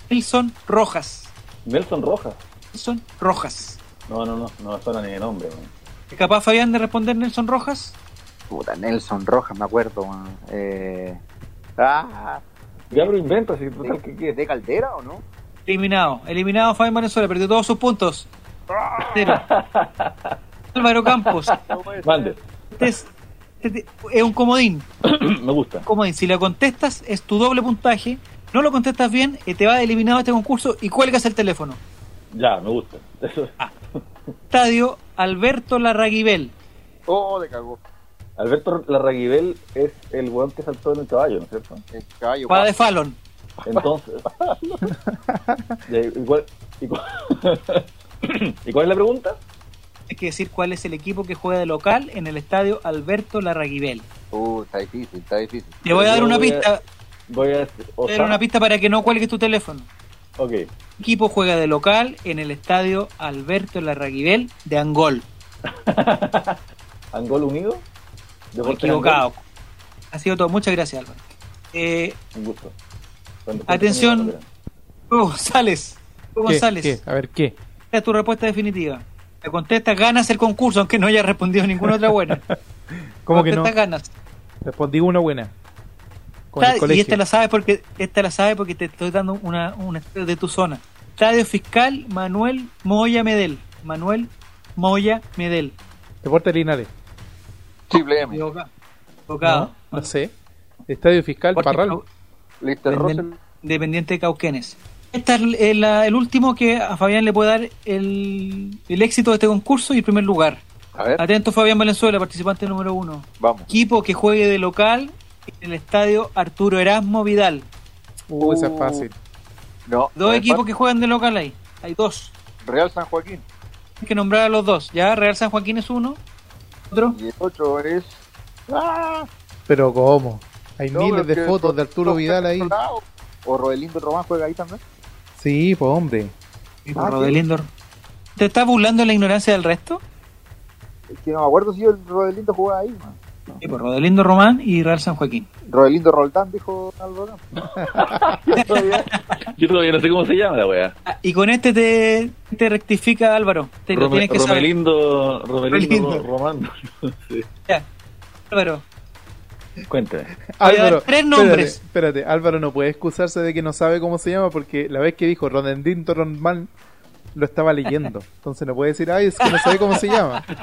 Nelson Rojas. Nelson Rojas. Nelson Rojas. No, no, no, no me suena ni de nombre. weón. ¿Es capaz Fabián de responder Nelson Rojas? Puta, Nelson Rojas, me acuerdo. weón. Eh... Ah, Ya pero inventa, si total que ¿de, quieres. de Caldera o no? Eliminado. Eliminado Fabián Valenzuela, perdió todos sus puntos. Cero. Álvaro Campos. Mande. Este es, este es un comodín. me gusta. comodín. Si lo contestas, es tu doble puntaje. No lo contestas bien, eh, te va eliminado este concurso y cuelgas el teléfono. Ya, me gusta. Eso. Estadio Alberto Larraguibel. Oh, de cagó. Alberto Larraguibel es el weón que saltó en el caballo, ¿no es cierto? El caballo. Para de Fallon. Entonces. ¿y, cuál, y, cuál, ¿Y cuál es la pregunta? Hay que decir cuál es el equipo que juega de local en el estadio Alberto Larraguibel. Uh, está difícil, está difícil. Te voy a dar Yo una voy a- pista. Voy a. O dar una pista para que no cuelgues tu teléfono. Ok. El equipo juega de local en el estadio Alberto Larraguibel de Angol. ¿Angol Unido? Equivocado. Ha sido todo. Muchas gracias, Álvaro. Eh, Angol. Un gusto. Cuando- Atención. Hugo González. Hugo ¿Qué? González. ¿Qué? A ver, ¿qué? Esta es tu respuesta definitiva. Te contestas, ganas el concurso, aunque no haya respondido ninguna otra buena. ¿Cómo que no? Contestas, ganas. Respondí una buena. Con el Esta- y esta la sabes porque esta la sabes porque te estoy dando una, una de tu zona. Estadio Fiscal Manuel Moya Medel. Manuel Moya Medel. Deporte Linares. Triple M. No, no sé. Estadio Fiscal Porque- Parral. Rosen. Independiente de Cauquenes. Este es el, el- último que a Fabián le puede dar el, el éxito de este concurso y el primer lugar. A ver, Atento Fabián Valenzuela, participante número uno. vamos. Equipo que juegue de local en el estadio Arturo Erasmo Vidal. Uh, esa es fácil. No. Dos a ver, equipos que juegan de local ahí. Hay dos. Real San Joaquín. Hay que nombrar a los dos. Ya, Real San Joaquín es uno. Otro. Y el otro es. ¡Ah! Pero ¿cómo? Hay No, miles de fotos de Arturo Vidal ahí. O Rodelindo Román juega ahí también. Sí, pues hombre. Ah, Rodelindo. ¿Te estás burlando de la ignorancia del resto? Es que no me acuerdo si el Rodelindo jugaba ahí. man. Sí, pues Rodelindo Román y Real San Joaquín. Rodelindo Roldán, dijo Álvaro. Yo todavía, yo todavía no sé cómo se llama la weá. Ah, y con este te, te rectifica Álvaro. Te lo Rome- tienes que saber. Romelindo, Romelindo Romelindo. Román. Sí. Ya. Álvaro, Cuéntame. Álvaro, tres espérate, nombres. Espérate, Álvaro no puede excusarse de que no sabe cómo se llama porque la vez que dijo Rodendín Torronman lo estaba leyendo. Entonces no puede decir, ay, es que no sabe cómo se llama.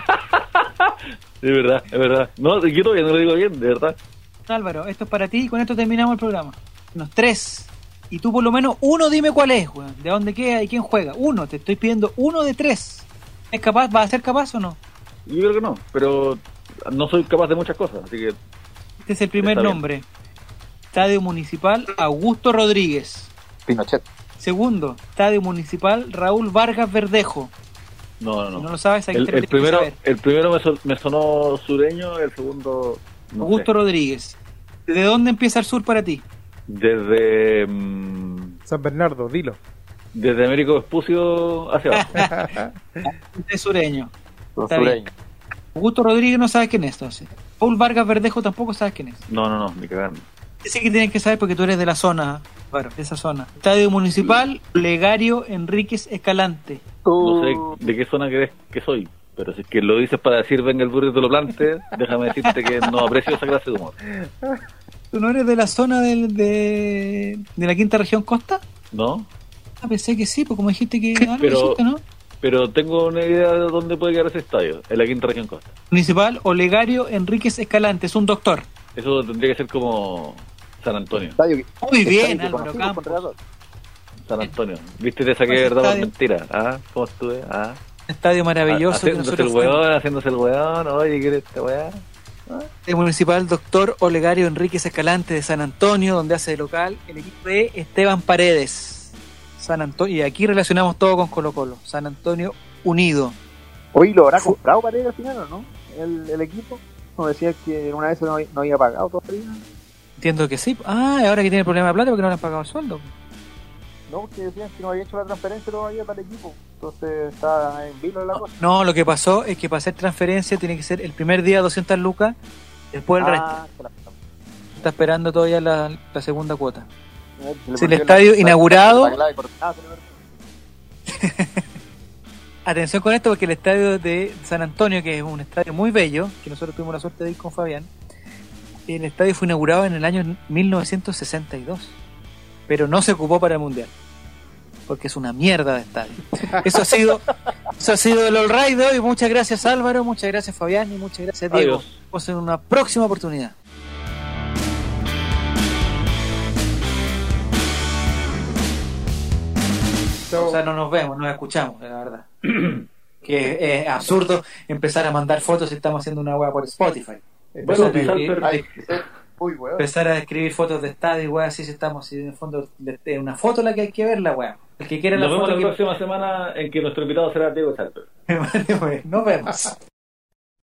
Es verdad, es verdad. No, yo todavía no lo digo bien, de verdad. Álvaro, esto es para ti y con esto terminamos el programa. Unos tres. Y tú por lo menos uno dime cuál es, weón. ¿De dónde queda y quién juega? Uno, te estoy pidiendo uno de tres. ¿Es capaz? ¿Va a ser capaz o no? Yo creo que no, pero no soy capaz de muchas cosas, así que Este es el primer Está bien. nombre. Estadio Municipal Augusto Rodríguez. Pinochet. Segundo, Estadio Municipal Raúl Vargas Verdejo. no, no, Si no. no lo sabes, aquí El, te el que primero, saber. el primero me, son- me sonó sureño, el segundo no Augusto sé. Rodríguez. ¿De dónde empieza el sur para ti? Desde mm, San Bernardo, dilo. desde Américo Vespucio hacia abajo. De sureño. Los sureños. Augusto Rodríguez no sabes quién es, entonces. Raúl Vargas Verdejo tampoco sabes quién es. No, no, no, ni cagando. Ese que tienes que saber porque tú eres de la zona, claro, de esa zona. Estadio Municipal Legario Enríquez Escalante. No sé Uh, de qué zona crees que soy, pero si es que lo dices para decir venga el burrito lo plante, déjame decirte que no aprecio esa clase de humor. ¿Tú no eres de la zona del- de, de la quinta región costa? ¿No? Ah, pensé que sí, porque como dijiste que algo Pero- dijiste, ¿no? Pero tengo una idea de dónde puede quedar ese estadio, en la quinta región costa. Municipal Olegario Enríquez Escalante, es un doctor. Eso tendría que ser como San Antonio. estadio Muy bien, Álvaro Campos. San Antonio. ¿Viste? Te saqué Ese verdad por mentira. ¿Ah? ¿Cómo estuve? ¿Ah? Estadio maravilloso que Haciéndose el weón, haciéndose el weón. Oye, ¿qué eres esta weá? El municipal doctor Olegario Enríquez Escalante de San Antonio, donde hace de local el equipo de Esteban Paredes. San Antonio, y aquí relacionamos todo con Colo Colo. San Antonio Unido. Hoy lo habrá comprado Paredes al final o no? El, el equipo. Como decía que una vez no, no había pagado todavía. Entiendo que sí. Ah, ahora que tiene problema de plata porque no le han pagado el sueldo. No, porque decían que no había hecho la transferencia todavía para el equipo. Entonces está en vilo la cosa. No, lo que pasó es que para hacer transferencia tiene que ser el primer día 200 lucas, después el resto. Ah, claro. Está esperando todavía la, la segunda cuota. El estadio inaugurado. Perdió. Atención con esto porque el estadio de San Antonio, que es un estadio muy bello, que nosotros tuvimos la suerte de ir con Fabián, el estadio fue inaugurado en el año 1962, pero no se ocupó para el Mundial, porque es una mierda de estadio. Eso ha sido, eso ha sido el All Right de hoy. Muchas gracias Álvaro, muchas gracias Fabián y muchas gracias Diego. Adiós. Nos vemos en una próxima oportunidad. O sea, no nos vemos, nos escuchamos, la verdad. que es absurdo empezar a mandar fotos si estamos haciendo una web por Spotify. Bueno, Empezar a escribir- Hay empezar a escribir fotos de estadio y weá, así si estamos, si en el fondo de- de una foto la que hay que ver la weá. El que quiera la Nos vemos foto la que... próxima semana en que nuestro invitado será Diego Salper. Nos vemos.